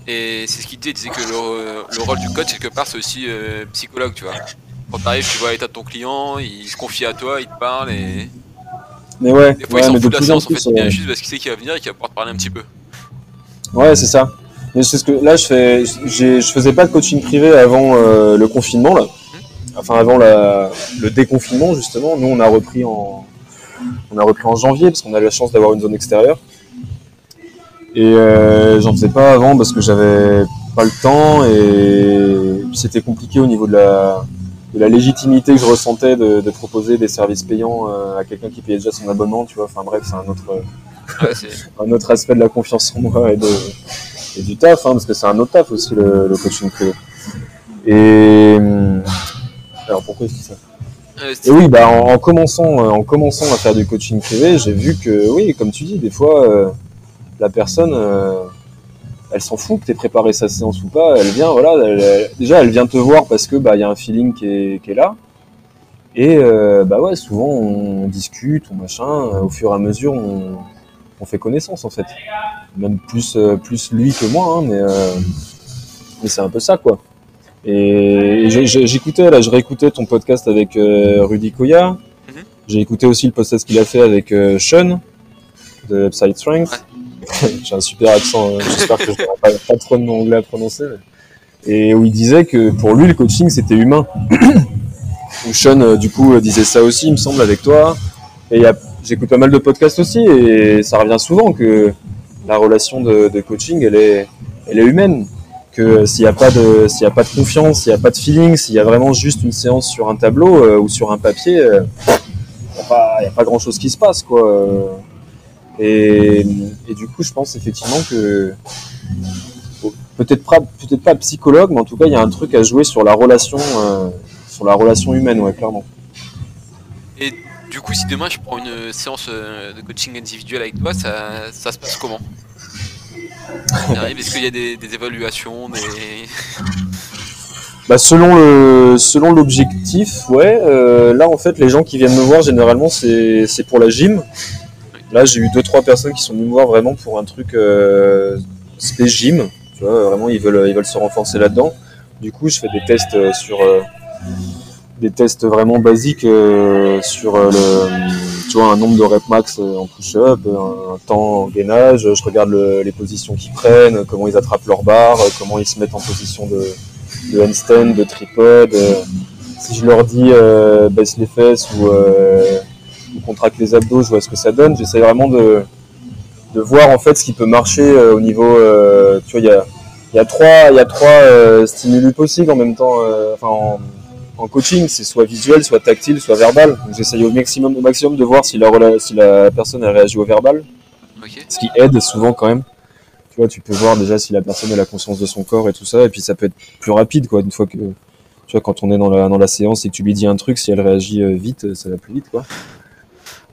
Et c'est ce qu'il disait, il disait que le, le rôle du coach, quelque part, c'est aussi psychologue, tu vois. Quand t'arrives, tu vois l'état de ton client, il se confie à toi, il te parle, et Mais ouais, des fois ouais, il s'en fout de la en séance, en fait, plus, il vient juste parce qu'il sait qu'il va venir et qu'il va pouvoir te parler un petit peu. Ouais, c'est ça. Mais c'est ce que là je fais, je faisais pas de coaching privé avant euh, le confinement là. Enfin avant la, le déconfinement justement. Nous on a repris en, on a repris en janvier parce qu'on a eu la chance d'avoir une zone extérieure. Et euh, j'en faisais pas avant parce que j'avais pas le temps et puis c'était compliqué au niveau de la, de la légitimité que je ressentais de, de proposer des services payants euh, à quelqu'un qui payait déjà son abonnement, tu vois. Enfin bref, c'est un autre Ouais, un autre aspect de la confiance en moi et, de, et du taf, hein, parce que c'est un autre taf aussi le, le coaching privé. Et hum, alors pourquoi je dis ça euh, Et oui, bah en, en commençant, euh, en commençant à faire du coaching privé, j'ai vu que oui, comme tu dis, des fois euh, la personne, euh, elle s'en fout que t'aies préparé sa séance ou pas. Elle vient, voilà, elle- elle- déjà elle vient te voir parce que bah il y a un feeling qui est, qui est là. Et euh, bah ouais, souvent on discute, on machin, euh, au fur et à mesure on, on fait connaissance en fait. Même plus, euh, plus lui que moi, hein, mais, euh, mais c'est un peu ça quoi. Et j'écoutais, là, je réécoutais ton podcast avec euh, Rudy Koya. Mhm. J'ai écouté aussi le podcast qu'il a fait avec Sean de Upside Strength. j'ai un super accent, euh, j'espère que je n'aurai pas, pas trop de mon anglais à prononcer. mais- Et où il disait que pour lui, le coaching c'était humain. Où Sean, euh, du coup, disait ça aussi, il me semble, avec toi. Et il y a- j'écoute pas mal de podcasts aussi, et ça revient souvent que la relation de, coaching, elle est, elle est humaine. Que s'il n'y a pas de, s'il y a pas de confiance, s'il n'y a pas de feeling, s'il y a vraiment juste une séance sur un tableau euh, ou sur un papier, euh, il n'y a pas, a pas grand chose qui se passe, quoi. Euh, Et, et du coup, je pense effectivement que peut-être pas, peut-être pas psychologue, mais en tout cas, il y a un truc à jouer sur la relation, euh, sur la relation humaine, ouais, clairement. Et du coup, si demain je prends une séance euh, de coaching individuel avec toi, ça, ça se passe comment? Est-ce qu'il y a des, des évaluations, des... Bah, selon le, selon l'objectif, ouais. euh, là, en fait, les gens qui viennent me voir, généralement, c'est, pour la gym. Là, j'ai eu deux, trois personnes qui sont venues me voir vraiment pour un truc euh, gym. Tu vois, vraiment, ils veulent, ils veulent se renforcer là-dedans. Du coup, je fais des tests euh, sur euh, des tests vraiment basiques euh, sur euh, le, tu vois, un nombre de reps max euh, en push-up, un, temps en gainage. Je regarde le- les positions qu'ils prennent, comment ils attrapent leur barre, comment ils se mettent en position de, handstand, de tripod. si je leur dis baisse les fesses ou, contracte les abdos, je vois ce que ça donne. J'essaie vraiment de, voir en fait ce qui peut marcher au niveau. tu vois, il y a, trois, y possibles en même temps. En coaching, c'est soit visuel, soit tactile, soit verbal. J'essaye au maximum, au maximum de voir si la, si la personne réagit au verbal ce qui aide souvent quand même. Tu vois, tu peux voir déjà si la personne a conscience de son corps et tout ça, et puis ça peut être plus rapide quoi. Une fois que tu vois quand on est dans la dans la séance et que tu lui dis un truc, si elle réagit euh, vite, euh, ça va plus vite quoi.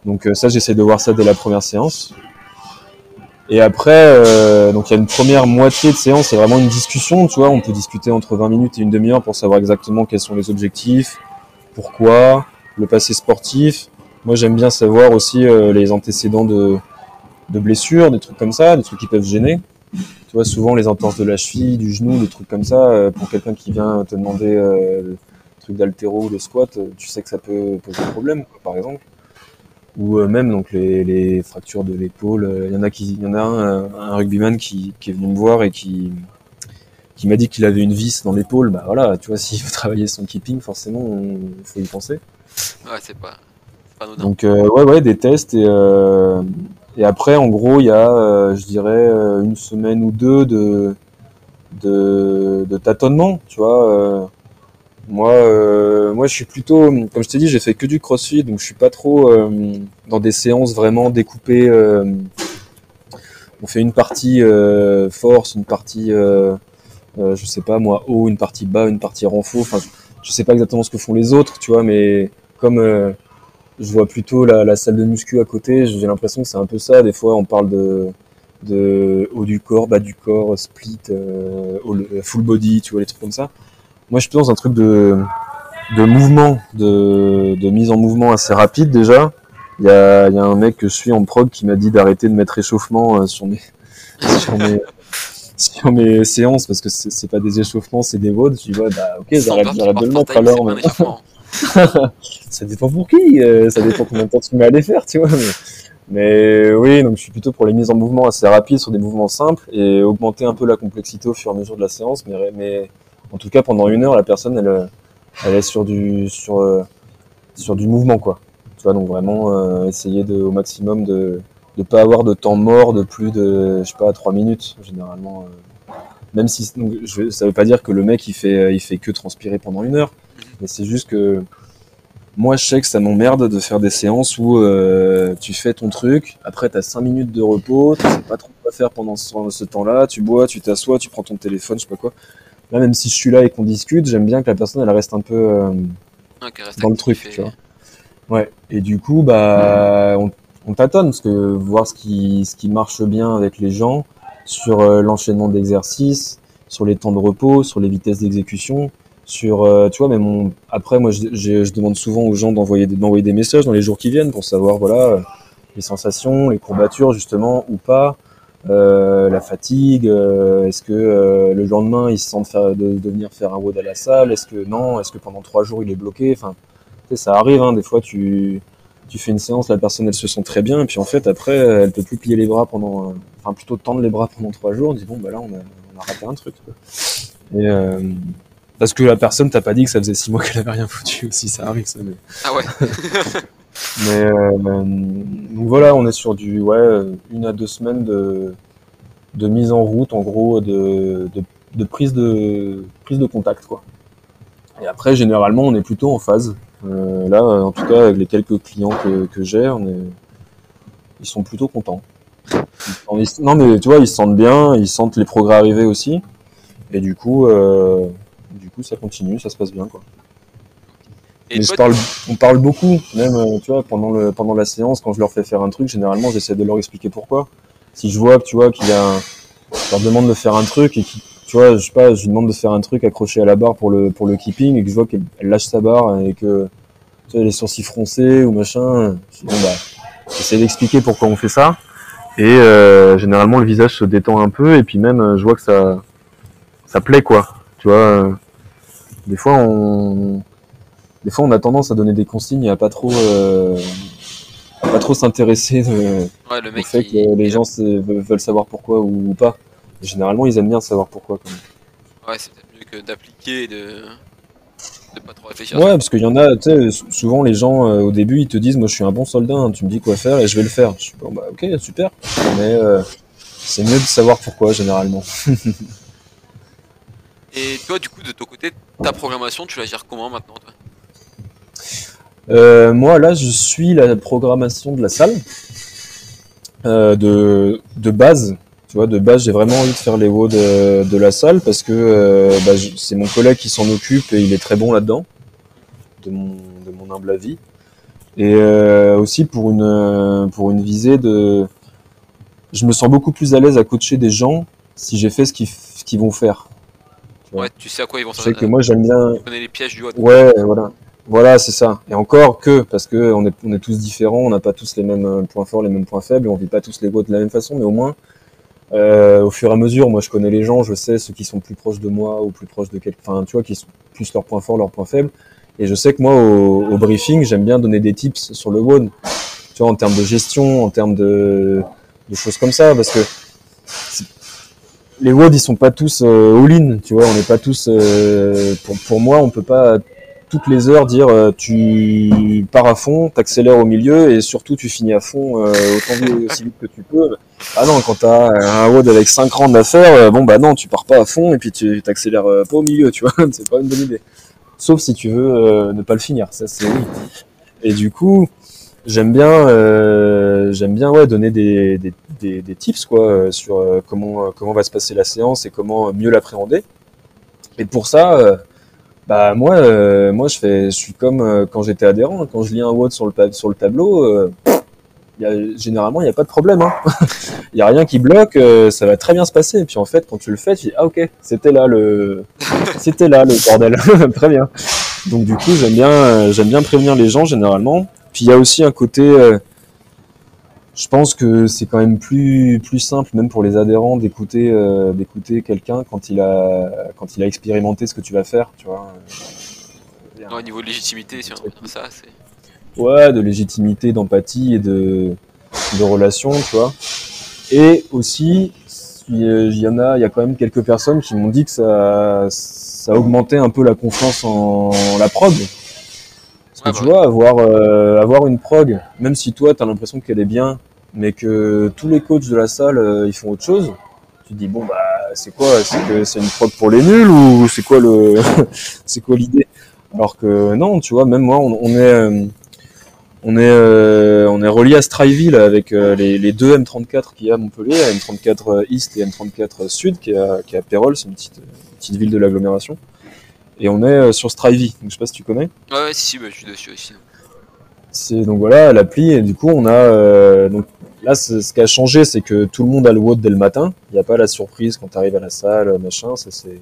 Donc euh, ça, j'essaie de voir ça dès la première séance. Et après, euh, donc il y a une première moitié de séance, c'est vraiment une discussion, tu vois. On peut discuter entre 20 minutes et une demi-heure pour savoir exactement quels sont les objectifs, pourquoi, le passé sportif. Moi, j'aime bien savoir aussi euh, les antécédents de de blessures, des trucs comme ça, des trucs qui peuvent gêner. Tu vois, souvent les entorses de la cheville, du genou, des trucs comme ça, euh, pour quelqu'un qui vient te demander euh, le truc d'altéro ou de squat, euh, tu sais que ça peut poser problème, quoi, par exemple. Ou euh, même donc les, les fractures de l'épaule. euh, Il y en a qui, il y en a un, euh, un rugbyman qui, qui est venu me voir et qui qui m'a dit qu'il avait une vis dans l'épaule. Bah voilà, tu vois, s'il veut travailler son keeping, forcément, il faut y penser. Ouais, c'est pas, pas anodin. Donc euh, ouais ouais des tests et euh, et après en gros il y a euh, je dirais une semaine ou deux de de, de tâtonnement tu vois euh, moi euh, moi je suis plutôt comme je t'ai dit j'ai fait que du crossfit donc je suis pas trop euh, dans des séances vraiment découpées euh, on fait une partie euh, force une partie euh, euh, je sais pas moi haut une partie bas une partie renfort enfin je sais pas exactement ce que font les autres tu vois mais comme je vois plutôt la, la salle de muscu à côté. J'ai l'impression que c'est un peu ça. Des fois, on parle de, de haut du corps, bas du corps, split, full body, tu vois, les trucs comme ça. Moi, je suis dans un truc de, de mouvement, de, de mise en mouvement assez rapide déjà. Il y a, y a un mec que je suis en prog qui m'a dit d'arrêter de mettre échauffement euh, sur mes, sur mes, sur mes séances parce que c'est pas des échauffements, c'est des WOD. Je dis, ouais, bah, ok, j'arrête de le mettre alors. mais- ça dépend pour qui, euh, ça dépend combien de temps tu mets à les faire, tu vois. Mais, mais oui, donc je suis plutôt pour les mises en mouvement assez rapides sur des mouvements simples et augmenter un peu la complexité au fur et à mesure de la séance. Mais, mais en tout cas, pendant une heure, la personne, elle, euh, elle est sur du, sur, euh, sur du mouvement, quoi. Tu vois, donc vraiment euh, essayer de, au maximum de ne pas avoir de temps mort de plus de, je sais pas, trois minutes, généralement. euh. même si donc, je, ça veut pas dire que le mec il fait, il fait que transpirer pendant une heure, mais c'est juste que moi, je sais que ça m'emmerde de faire des séances où euh, tu fais ton truc, après tu as 5 minutes de repos, tu sais pas trop quoi faire pendant ce, ce temps-là, tu bois, tu t'assois, tu prends ton téléphone, je sais pas quoi. Là, même si je suis là et qu'on discute, j'aime bien que la personne elle reste un peu euh, reste dans le truc, et- tu vois. Ouais. Et du coup, bah, on, on tâtonne parce que voir ce qui, ce qui marche bien avec les gens sur euh, l'enchaînement d'exercices, sur les temps de repos, sur les vitesses d'exécution. sur, euh, tu vois, mon, après, moi, je, je, je demande souvent aux gens d'envoyer des, d'envoyer des messages dans les jours qui viennent pour savoir, voilà, les sensations, les courbatures, justement, ou pas, euh, la fatigue, euh, est-ce que euh, le lendemain, ils se faire, de, de venir faire un WOD à la salle, est-ce que non, est-ce que pendant trois jours, il est bloqué, enfin, ça arrive, hein, des fois, tu, tu fais une séance, la personne, elle se sent très bien, et puis en fait, après, elle peut plus plier les bras pendant, enfin, plutôt tendre les bras pendant trois jours, on dit, bon, bah là, on a, on a raté un truc, quoi. Et, euh, parce que la personne t'a pas dit que ça faisait six mois qu'elle avait rien foutu aussi, ça arrive ça. Mais, Ah ouais. mais euh, donc voilà, on est sur du ouais une à deux semaines de, de mise en route, en gros, de, de, de prise de prise de contact quoi. Et après, généralement, on est plutôt en phase. Euh, là, en tout cas, avec les quelques clients que, que j'ai, ils sont plutôt contents. Non mais tu vois, ils se sentent bien, ils sentent les progrès arriver aussi, et du coup, euh, du coup, ça continue, ça se passe bien quoi. Et Mais toi, je parle, on parle beaucoup, même, euh, tu vois, pendant le, pendant la séance, quand je leur fais faire un truc, généralement, j'essaie de leur expliquer pourquoi. Si je vois que, tu vois, qu'il y a un, je leur demande de faire un truc et qui, tu vois, je sais pas, je lui demande de faire un truc accroché à la barre pour le, pour le keeping et que je vois qu'elle elle lâche sa barre et que, tu vois, les sourcils froncés ou machin, je dis, bon, bah, j'essaie d'expliquer pourquoi on fait ça. Et, euh, généralement, le visage se détend un peu et puis même, euh, je vois que ça, ça plaît, quoi. Tu vois, euh, des fois, on, des fois, on a tendance à donner des consignes et à pas trop, euh, à pas trop s'intéresser de- ouais, le au fait que les gens veulent savoir pourquoi ou, pas. Et généralement, ils aiment bien savoir pourquoi. Quand même. Ouais, c'est peut-être mieux que d'appliquer et de... de pas trop réfléchir. Ouais, parce qu'il y en a, tu sais, sou- souvent les gens euh, au début, ils te disent, moi, je suis un bon soldat, hein, tu me dis quoi faire et je vais le faire. Je suis bon, bah, ok, super. Mais euh, c'est mieux de savoir pourquoi généralement. Et toi, du coup, de ton côté, ta programmation, tu la gères comment maintenant toi? Euh, moi, là, je suis la programmation de la salle euh, de, de base. Tu vois, de base, j'ai vraiment envie de faire les WOD de, de la salle parce que euh, bah, c'est mon collègue qui s'en occupe et il est très bon là-dedans, de mon, de mon humble avis. Et euh, aussi pour une, euh, pour une visée de... Je me sens beaucoup plus à l'aise à coacher des gens si j'ai fait ce qu'ils vont faire. Ouais. Tu sais à quoi ils vont s'en que moi, j'aime bien... Tu connais les pièges du haut. Ouais, voilà. Voilà, c'est ça. Et encore que, parce que on est, on est tous différents, on n'a pas tous les mêmes euh, points forts, les mêmes points faibles, on vit pas tous les GOAT de la même façon, mais au moins, euh, au fur et à mesure, moi je connais les gens, je sais ceux qui sont plus proches de moi ou plus proches de quelqu'un, enfin, tu vois, qui sont plus leurs points forts, leurs points faibles. Et je sais que moi, au, briefing, j'aime bien donner des tips sur le WOD, tu vois, en termes de gestion, en termes de, choses comme ça, parce que les WOD, ils sont pas tous euh, all-in, tu vois, on n'est pas tous, euh, pour, pour moi, on peut pas toutes les heures dire euh, tu pars à fond, t'accélères au milieu et surtout tu finis à fond euh, autant aussi vite que tu peux. Ah non, quand t'as un WOD avec 5 rounds à faire, bon bah non, tu pars pas à fond et puis tu t'accélères euh, pas au milieu, tu vois, c'est pas une bonne idée. Sauf si tu veux euh, ne pas le finir, ça c'est oui. Et du coup, j'aime bien, euh, j'aime bien ouais donner des, des, des, des tips quoi sur comment comment va se passer la séance et comment mieux l'appréhender. Et pour ça. Bah moi, euh, moi je fais, je suis comme euh, quand j'étais adhérent. hein. Quand je lis un WOD sur le sur le tableau, euh, y a, généralement il n'y a pas de problème. hein. Il y a rien qui bloque, euh, ça va très bien se passer. Et puis en fait, quand tu le fais, tu dis ah ok, c'était là le, c'était là le bordel, très bien. Donc du coup, j'aime bien, euh, j'aime bien prévenir les gens généralement. Puis il y a aussi un côté, euh, je pense que c'est quand même plus plus simple, même pour les adhérents, d'écouter euh, d'écouter quelqu'un quand il a quand il a expérimenté ce que tu vas faire, tu vois. Au niveau de légitimité, si on ça, c'est. Ouais, de légitimité, d'empathie et de de relation, tu vois. Et aussi, il y en a, il y a quand même quelques personnes qui m'ont dit que ça ça augmentait un peu la confiance en la prog. Tu bah vois, avoir, euh, avoir une prog, même si toi, tu as l'impression qu'elle est bien, mais que tous les coachs de la salle, euh, ils font autre chose, tu te dis, bon, bah, c'est quoi? C'est que c'est une prog pour les nuls ou c'est quoi le c'est quoi l'idée? Alors que non, tu vois, même moi, on, on est... euh, on est, euh, on est relié à Strivey là, avec euh, les, les deux M34 qu'il y a à Montpellier, M34 East et M34 Sud qui est à, qui est à Pérol, c'est une petite, une petite ville de l'agglomération. Et on est euh, sur Strivey, donc je sais pas si tu connais. Ouais, ouais, si, si, bah, je suis dessus aussi. C'est donc voilà l'appli et du coup on a euh, donc là ce qui a changé c'est que tout le monde a le WOD dès le matin. Il n'y a pas la surprise quand tu arrives à la salle machin. Ça c'est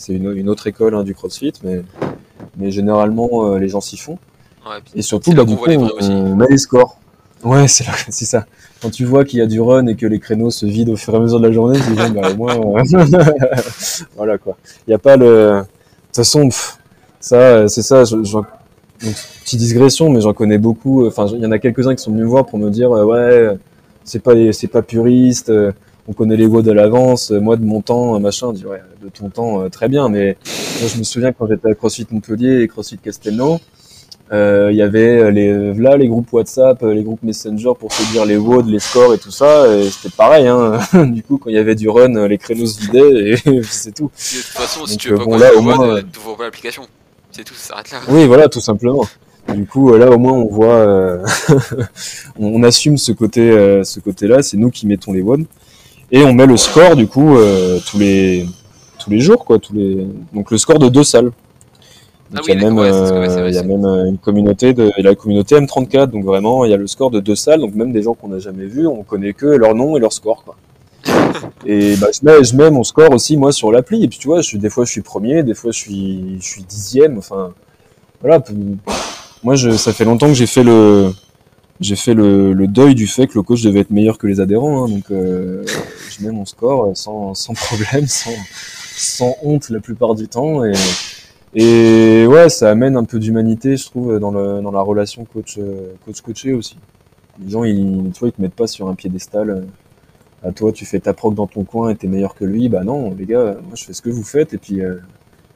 c'est une, une autre école hein, du CrossFit, mais, mais généralement, euh, les gens s'y font. Ouais, Et surtout, bah, du coup, on, met les scores. Ouais, c'est c'est ça. Quand tu vois qu'il y a du run et que les créneaux se vident au fur et à mesure de la journée, tu dis, bah, au moins, euh, voilà quoi. Il n'y a pas le. De toute façon, ça, euh, c'est ça. Je, petite digression, mais j'en connais beaucoup. Enfin, il y en a quelques-uns qui sont venus me voir pour me dire, euh, ouais, c'est pas, c'est pas puriste. euh, On connaît les à l'avance. euh, Moi, de mon temps, euh, machin, de ton temps, euh, très bien. Mais je me souviens quand j'étais à CrossFit Montpellier et CrossFit Castelnau, euh, il y avait les là les groupes WhatsApp, euh, les groupes Messenger pour se dire les WOD, les scores et tout ça. Et c'était pareil. Hein. du coup, quand il y avait du run, euh, les créneaux se vidaient et c'est tout. De toute façon, si Donc, tu veux euh, pas bon, là, au moins, euh, tu pas l'application. C'est tout, ça s'arrête là. Oui, voilà, tout simplement. Du coup, euh, là, au moins, on voit, euh, on on assume ce côté, euh, ce côté-là. C'est nous qui mettons les WOD et on met le score du coup euh, tous les tous les jours, quoi. Tous les donc le score de deux salles. Donc Ah il y a même, ouais, euh, vrai, y a même euh, une communauté de, la communauté M34. Donc vraiment, il y a le score de deux salles. Donc même des gens qu'on n'a jamais vus, on connaît que leur nom et leur score, quoi. Et bah, je mets, je mets mon score aussi moi sur l'appli. Et puis tu vois, je des fois je suis premier, des fois je suis, je suis dixième. Enfin, voilà. Moi, je, ça fait longtemps que j'ai fait le, j'ai fait le, le deuil du fait que le coach devait être meilleur que les adhérents. hein. donc, euh, je mets mon score sans, sans problème, sans, sans honte la plupart du temps. Et, et ouais, ça amène un peu d'humanité, je trouve, dans, le, dans la relation coach, euh, aussi. Les gens, ils, tu vois, ils te mettent pas sur un piédestal. euh, à toi, tu fais ta proc dans ton coin et t'es meilleur que lui. Bah non, les gars, moi je fais ce que vous faites et puis euh,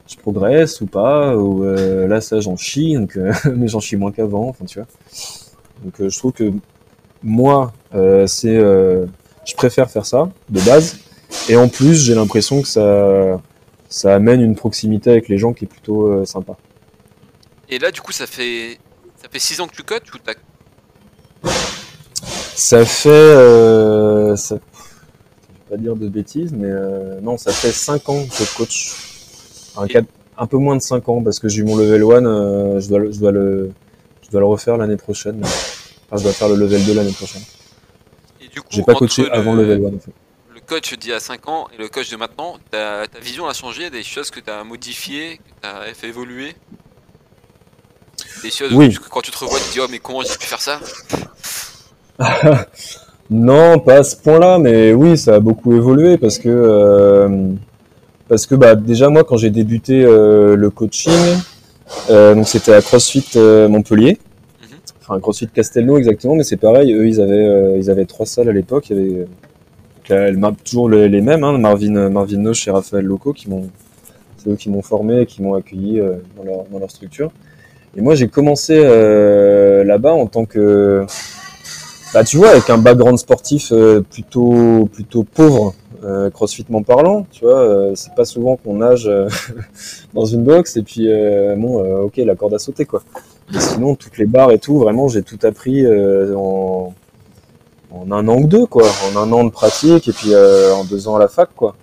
je progresse ou pas. Ou euh, là, ça, j'en chie, donc, euh, mais j'en chie moins qu'avant. Enfin, tu vois. Donc, euh, je trouve que moi, c'est, je préfère faire ça de base. Et en plus, j'ai l'impression que ça, ça amène une proximité avec les gens qui est plutôt euh, sympa. Et là, du coup, ça fait ça fait 6 ans que tu coaches ou t'as Ça fait, euh, ça, je vais pas dire de bêtises, mais euh, non, ça fait 5 ans que je coach. Un, quatre- un peu moins de 5 ans parce que j'ai eu mon level 1, euh, je, dois, le- je, dois le, je dois le refaire l'année prochaine. Enfin, je dois faire le level 2 l'année prochaine. et du coup, J'ai pas coaché le- avant le level 1 en fait. Coach d'il y a 5 ans et le coach de maintenant, ta, ta vision a changé, il y a des choses que tu as modifiées, que tu as fait évoluer? Des choses Oui. tu- quand tu te revois, tu te dis oh mais comment j'ai pu faire ça? Non, pas à ce point-là, mais oui, ça a beaucoup évolué parce que euh, parce que bah déjà moi quand j'ai débuté euh, le coaching, euh, donc c'était à CrossFit Montpellier, Mhm. enfin CrossFit Castelnau exactement, mais c'est pareil, eux ils avaient euh, ils avaient trois salles à l'époque, il y avait là, elles marquent toujours les, mêmes, hein, Marvin Marvin Noche et Raphaël Loco qui m'ont c'est eux qui m'ont formé et qui m'ont accueilli euh, dans leur dans leur structure. Et moi j'ai commencé euh, là-bas en tant que bah, tu vois, avec un background sportif euh, plutôt plutôt pauvre, euh, crossfitement parlant, tu vois, euh, c'est pas souvent qu'on nage euh, dans une box et puis euh, bon, euh, ok, la corde à sauter quoi. Mais sinon, toutes les barres et tout, vraiment, j'ai tout appris euh, en en un an ou deux quoi, en un an de pratique et puis euh, en deux ans à la fac quoi.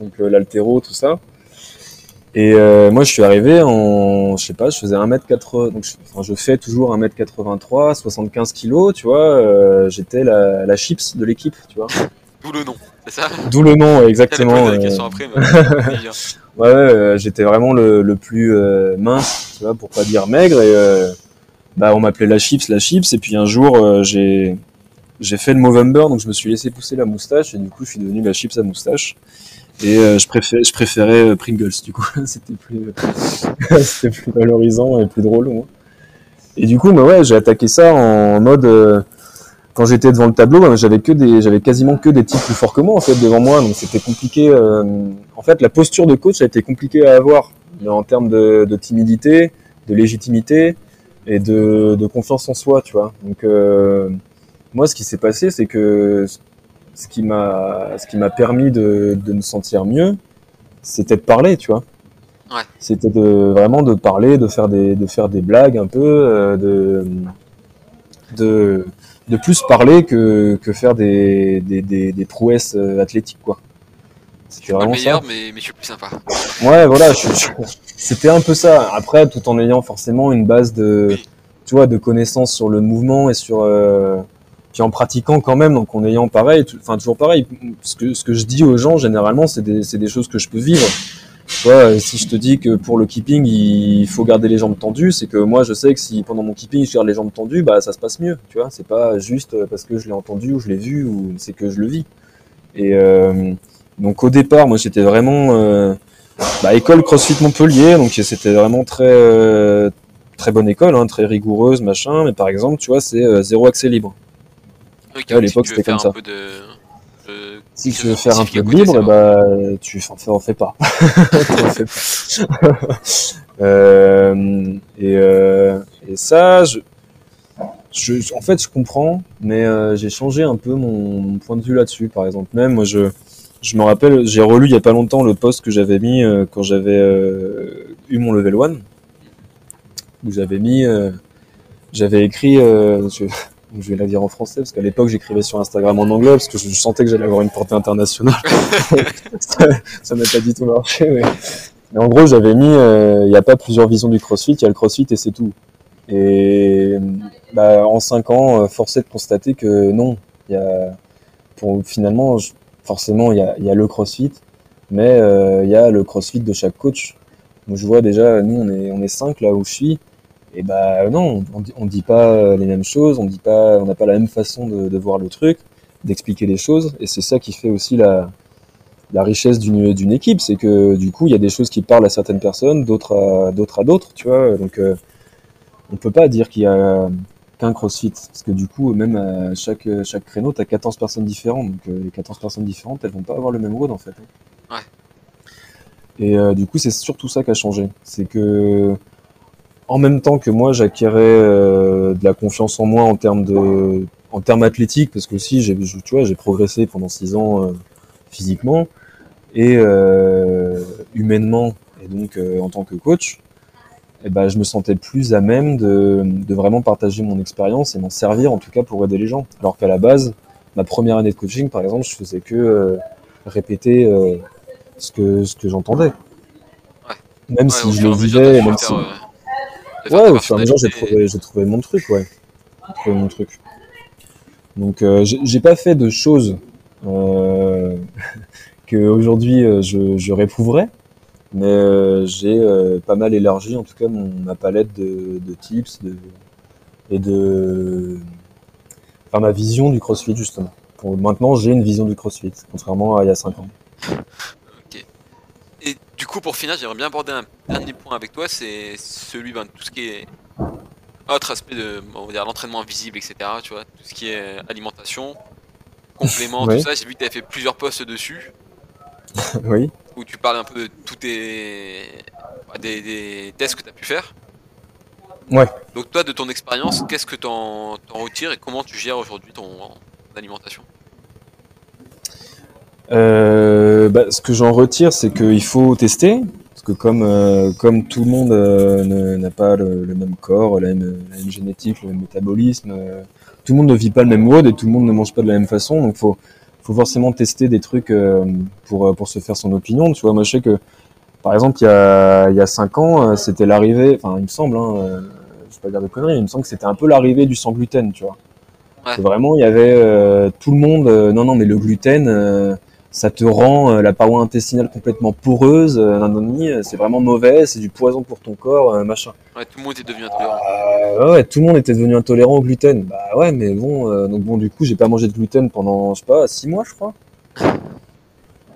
Donc euh, l'altéro, tout ça. Et euh, moi, je suis arrivé en, je sais pas, je faisais 1m80, donc je, enfin, je fais toujours 1m83, 75 kg, tu vois, j'étais la, la chips de l'équipe, tu vois. D'où le nom, c'est ça? D'où le nom, exactement. la après, mais ouais, j'étais vraiment le, le plus mince, tu vois, pour pas dire maigre, et bah, on m'appelait la chips, la chips, et puis un jour, j'ai, j'ai fait le Movember, donc je me suis laissé pousser la moustache, et du coup, je suis devenu la chips à moustache. Et euh, je préférais, euh, Pringles, du coup, c'était plus, c'était plus valorisant et plus drôle. Et du coup, bah ouais, j'ai attaqué ça en mode, euh, quand j'étais devant le tableau, bah, j'avais quasiment que des types plus forts que moi en fait devant moi, donc c'était compliqué. euh, en fait, la posture de coach a été compliquée à avoir en termes de, timidité, de légitimité et de, confiance en soi, tu vois. Euh, moi, ce qui s'est passé, c'est que ce qui m'a, ce qui m'a permis de, de me sentir mieux, c'était de parler, tu vois. Ouais. C'était de vraiment de parler, de faire des, de faire des blagues un peu, euh, de, de, de plus parler que, que faire des, des, des, des prouesses euh, athlétiques, quoi. C'était Pas le vraiment ça. meilleur, mais, mais je suis plus sympa. Ouais, voilà, je- je- c'était un peu ça. Après, tout en ayant forcément une base de, Oui. tu vois, de connaissances sur le mouvement et sur, euh, puis en pratiquant quand même, donc en ayant pareil, enfin toujours pareil. Ce que ce que je dis aux gens généralement, c'est des des choses que je peux vivre. Tu vois, si je te dis que pour le keeping, il faut garder les jambes tendues, c'est que moi, je sais que si pendant mon keeping, je garde les jambes tendues, bah, ça se passe mieux. Tu vois, c'est pas juste parce que je l'ai entendu ou je l'ai vu ou c'est que je le vis. Et euh, donc, au départ, moi, j'étais vraiment euh, bah, école CrossFit Montpellier, donc c'était vraiment très euh, très bonne école, hein, très rigoureuse, machin. Mais par exemple, tu vois, c'est euh, zéro accès libre. Ok, à l'époque, si c'était comme ça. peu de- de- Si tu veux faire un peu de libre, bah, tu en fais, pas. Euh, et, euh, et ça, je, je, en fait, je comprends, mais euh, j'ai changé un peu mon, mon point de vue là-dessus. Par exemple, même moi, je, je me rappelle, j'ai relu il y a pas longtemps le post que j'avais mis quand j'avais eu mon level 1, où j'avais mis, j'avais écrit, je, je vais la dire en français parce qu'à l'époque j'écrivais sur Instagram en anglais parce que je, je sentais que j'allais avoir une portée internationale. ça n'a pas du tout marché. Mais, mais en gros, j'avais mis, euh, il n'y a pas plusieurs visions du CrossFit, il y a le CrossFit et c'est tout. Et bah, en cinq ans, euh, force est de constater que non, il y a, pour finalement, je- forcément, il y a, il y a le CrossFit, mais euh, il y a le CrossFit de chaque coach. Donc je vois déjà, nous on est on est cinq là où je suis, et bah non, on on dit pas les mêmes choses, on dit pas, on n'a pas la même façon de, de voir le truc, d'expliquer les choses, et c'est ça qui fait aussi la la richesse d'une d'une équipe, c'est que du coup il y a des choses qui parlent à certaines personnes, d'autres à d'autres à d'autres, tu vois, donc euh, on peut pas dire qu'il y a qu'un CrossFit, parce que du coup même à chaque chaque créneau t'as 14 personnes différentes, donc euh, les 14 personnes différentes elles vont pas avoir le même rôle en fait. hein. Ouais. Et euh, du coup, c'est surtout ça qui a changé. C'est que, en même temps que moi, j'acquérais euh, de la confiance en moi en termes de, en termes athlétiques, parce que aussi, j'ai, tu vois, j'ai progressé pendant six ans euh, physiquement et euh, humainement, et donc euh, en tant que coach. Et ben, je me sentais plus à même de, de vraiment partager mon expérience et m'en servir, en tout cas pour aider les gens. Alors qu'à la base, ma première année de coaching, par exemple, je faisais que euh, répéter euh, ce que ce que j'entendais. Même Ouais, si je le vivais, même si... faire, euh, de faire Ouais, au fur et à mesure, j'ai trouvé, j'ai trouvé mon truc, ouais. J'ai trouvé mon truc. Donc, euh, j'ai j'ai pas fait de choses euh, que aujourd'hui euh, je, je réprouverais, mais euh, j'ai euh, pas mal élargi, en tout cas, mon, ma palette de, de tips de, et de, enfin, ma vision du CrossFit justement. Pour, maintenant, j'ai une vision du CrossFit, contrairement à il y a 5 ans. Coup, pour finir, j'aimerais bien aborder un dernier point avec toi, c'est celui ben, de tout ce qui est autre aspect de, on va dire, l'entraînement invisible, etc. Tu vois, tout ce qui est euh, alimentation, compléments, Oui. tout ça. J'ai vu que tu avais fait plusieurs posts dessus, oui. où tu parles un peu de tous tes bah, des, des tests que tu as pu faire. Ouais. Donc toi, de ton expérience, qu'est-ce que t'en t'en retires et comment tu gères aujourd'hui ton, ton alimentation? Euh, bah, ce que j'en retire, c'est qu'il faut tester, parce que comme euh, comme tout le monde euh, n'a pas le, le même corps, la même, la même génétique, le même métabolisme, euh, tout le monde ne vit pas le même mode et tout le monde ne mange pas de la même façon, donc faut faut forcément tester des trucs euh, pour euh, pour se faire son opinion. Tu vois, moi je sais que par exemple il y a il y a cinq ans, c'était l'arrivée, enfin il me semble, hein, euh, je vais pas dire de conneries, il me semble que c'était un peu l'arrivée du sans gluten, tu vois. Ouais. Vraiment, il y avait euh, tout le monde. euh, non, non, mais le gluten, euh, ça te rend euh, la paroi intestinale complètement poreuse. Euh, euh, c'est vraiment mauvais, c'est du poison pour ton corps, euh, machin. Ouais, tout le monde est devenu intolérant. Euh, ouais, tout le monde était devenu intolérant au gluten. Bah ouais, mais bon, euh, donc bon, du coup, j'ai pas mangé de gluten pendant, je sais pas, six mois, je crois.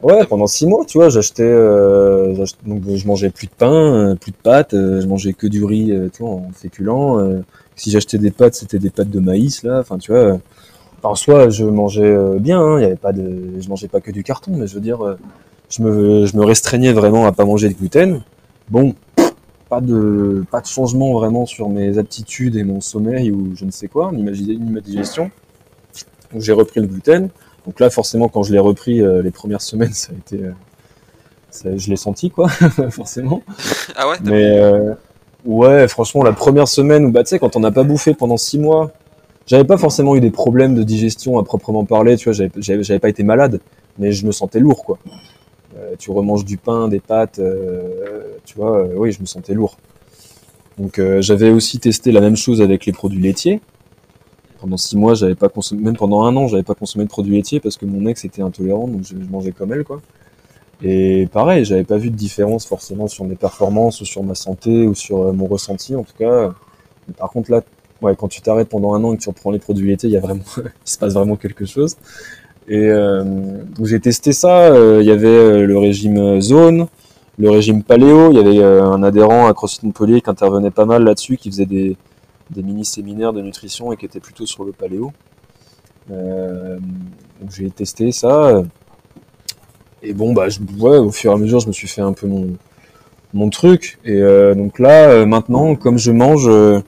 Ouais, pendant six mois, tu vois, j'achetais, euh, j'ach- donc je mangeais plus de pain, plus de pâtes, euh, je mangeais que du riz, euh, tu vois, en féculent. euh, si j'achetais des pâtes, c'était des pâtes de maïs là. Enfin, tu vois. En soi, je mangeais euh, bien. hein, Il y avait pas de, je mangeais pas que du carton, mais je veux dire, euh, je me, je me restreignais vraiment à pas manger de gluten. Bon, pas de, pas de changement vraiment sur mes aptitudes et mon sommeil ou je ne sais quoi, ni ma, ni ma digestion. Donc j'ai repris le gluten. Donc là, forcément, quand je l'ai repris euh, les premières semaines, ça a été, euh, ça- je l'ai senti quoi, forcément. Ah ouais Mais euh, ouais, franchement, la première semaine où bah tu sais quand on n'a pas bouffé pendant six mois, j'avais pas forcément eu des problèmes de digestion à proprement parler, tu vois, j'avais pas été malade, mais je me sentais lourd quoi. Euh, tu remanges du pain, des pâtes, euh, tu vois, euh, oui, je me sentais lourd. Donc euh, j'avais aussi testé la même chose avec les produits laitiers. Pendant six mois, j'avais pas consommé, même pendant un an, j'avais pas consommé de produits laitiers parce que mon ex était intolérant, donc je, mangeais comme elle quoi. Et pareil, j'avais pas vu de différence forcément sur mes performances ou sur ma santé ou sur euh, mon ressenti en tout cas. Par contre là, ouais, quand tu t'arrêtes pendant un an et que tu reprends les produits laitiers, il y a vraiment, il se passe vraiment quelque chose. Et euh, j'ai testé ça. euh, Il y avait euh, le régime zone, le régime paléo. Il y avait euh, un adhérent à CrossFit Montpellier qui intervenait pas mal là-dessus, qui faisait des, des mini séminaires de nutrition et qui était plutôt sur le paléo. Euh, donc j'ai testé ça. Et bon, bah, je, ouais, au fur et à mesure, je me suis fait un peu mon, mon truc. Et euh, donc là, euh, maintenant, comme je mange, euh,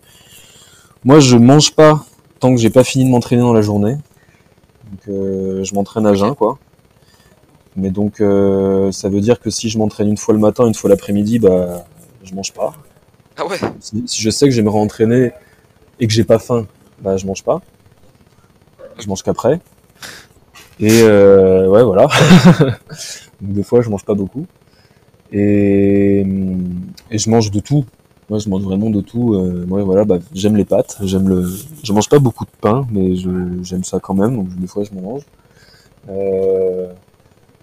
moi, je mange pas tant que j'ai pas fini de m'entraîner dans la journée. Donc, euh, je m'entraîne à jeun, quoi. Mais donc, euh, ça veut dire que si je m'entraîne une fois le matin, une fois l'après-midi, bah, je mange pas. Ah ouais? Si, si je sais que j'aimerais entraîner et que j'ai pas faim, bah, je mange pas. Je mange qu'après. Et euh, ouais, voilà. Donc, des fois, je mange pas beaucoup. Et, et je mange de tout. Moi, je mange vraiment de tout. Euh, ouais, voilà, bah, j'aime les pâtes. J'aime le. Je mange pas beaucoup de pain, mais j'aime ça quand même. Donc des fois, je m'en mange. Euh,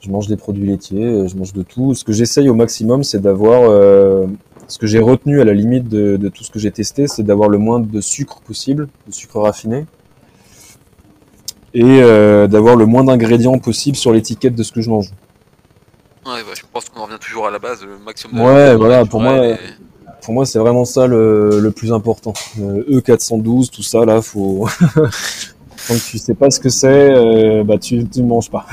je mange des produits laitiers. Je mange de tout. Ce que j'essaye au maximum, c'est d'avoir. euh, ce que j'ai retenu à la limite de, de tout ce que j'ai testé, c'est d'avoir le moins de sucre possible, de sucre raffiné, et euh, d'avoir le moins d'ingrédients possible sur l'étiquette de ce que je mange. Ouais, bah, je pense qu'on revient toujours à la base, le maximum de Ouais, voilà, pour moi, et- Pour moi, c'est vraiment ça le, plus important. Euh, E412, tout ça, là, faut. Tant que tu sais pas ce que c'est, euh, bah tu ne manges pas.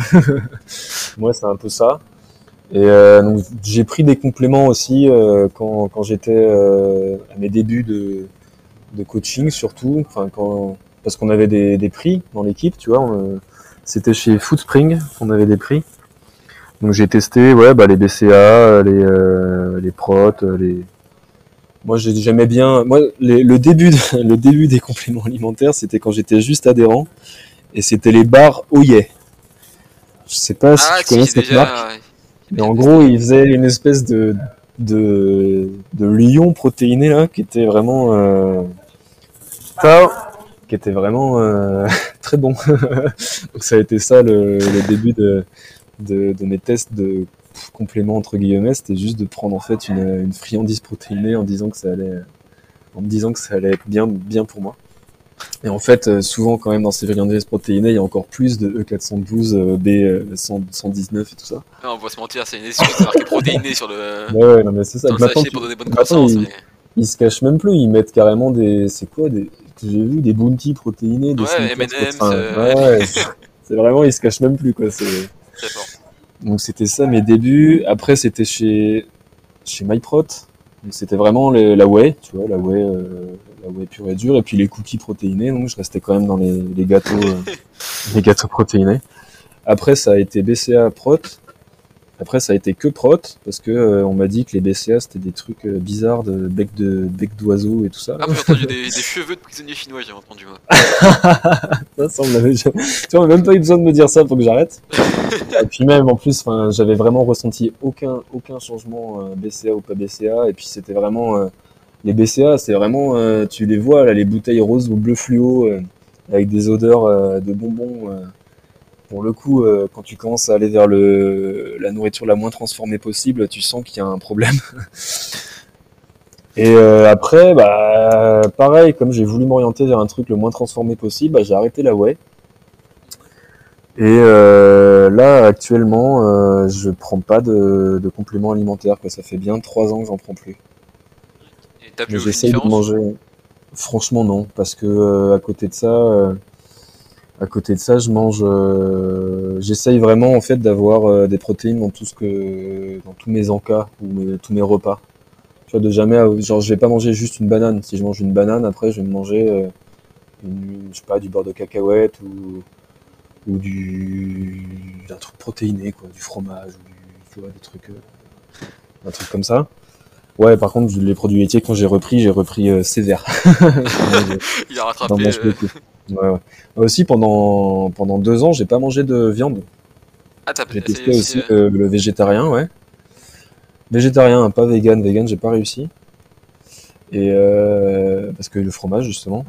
moi, c'est un peu ça. Et euh, donc, j'ai pris des compléments aussi euh, quand, j'étais à mes débuts de, coaching, surtout. Quand parce qu'on avait des, prix dans l'équipe, tu vois. C'était chez Foodspring qu'on avait des prix. Donc j'ai testé, ouais, bah les BCA, les les protes, les moi, j'ai- j'aimais bien. Moi, les- le début, de- le début des compléments alimentaires, c'était quand j'étais juste adhérent, et c'était les bars Oye. Je sais pas si Ah, tu connais cette déjà. marque. Mais en gros, ils faisaient une espèce de de de lion protéiné là, qui était vraiment euh, qui était vraiment euh, très bon. Donc ça a été ça le, le début de, de de mes tests de compléments entre guillemets, c'était juste de prendre en fait une, une friandise protéinée en disant que ça allait, en me disant que ça allait être bien, bien pour moi. Et en fait, euh, souvent quand même dans ces friandises protéinées, il y a encore plus de E412, euh, B119 et tout ça. Non, on va se mentir, c'est une excuse, c'est marqué protéiné sur le, Ouais, ouais, non mais c'est ça. Maintenant, pour donner bonne maintenant, mais- ils se cachent même plus, ils mettent carrément des, c'est quoi, des, j'ai vu des bounty protéinés, des Ouais, M&M's, enfin, euh, ouais, ouais, c'est- c'est vraiment, ils se cachent même plus quoi. C'est Très fort. Donc c'était ça mes débuts. Après c'était chez chez MyProt. C'était vraiment les- la whey, tu vois, la whey, euh, la whey pure et dure, et puis les cookies protéinés. Donc je restais quand même dans les, les gâteaux, euh, les gâteaux protéinés. Après ça a été BCA Prot. Après ça a été que Prot parce que euh, on m'a dit que les BCA c'était des trucs euh, bizarres de bec de bec d'oiseau et tout ça. Ah, j'ai entendu des, des cheveux de prisonniers chinois, j'ai entendu moi. Ça, ça, on l'avait déjà- Tu vois, on même pas eu besoin de me dire ça pour que j'arrête. et puis même, en plus, j'avais vraiment ressenti aucun, aucun changement euh, BCA ou pas BCA. Et puis c'était vraiment... euh, les BCA, c'est vraiment... euh, tu les vois, là, les bouteilles roses ou bleu fluo, euh, avec des odeurs euh, de bonbons. Pour le coup, euh, quand tu commences à aller vers le, la nourriture la moins transformée possible, tu sens qu'il y a un problème. Et euh, après, bah, pareil, comme j'ai voulu m'orienter vers un truc le moins transformé possible, bah, j'ai arrêté la whey. Et euh, là, actuellement, euh, je prends pas de, de compléments alimentaires. Quoi. Ça fait bien trois ans que j'en prends plus. Et t'as vu j'essaye de manger. Franchement, non, parce que euh, à côté de ça, euh, à côté de ça, je mange. euh, J'essaye vraiment en fait d'avoir euh, des protéines dans tout ce que, dans tous mes encas ou mes- tous mes repas. Tu vois, de jamais, av- genre, je vais pas manger juste une banane. Si je mange une banane, après, je vais me manger, euh, une, je sais pas, du beurre de cacahuète ou ou du un truc protéiné, quoi, du fromage ou du, tu vois, des trucs, euh, un truc comme ça. Ouais, par contre, les produits laitiers, quand j'ai repris, j'ai repris euh, sévère. Il a rattrapé. Euh. Ouais, ouais. Aussi, pendant, pendant deux ans, j'ai pas mangé de viande. Ah, t'as J'ai testé aussi euh, le, le végétarien, ouais. Végétarien, pas vegan. Vegan, j'ai pas réussi. Et euh, parce que le fromage, justement.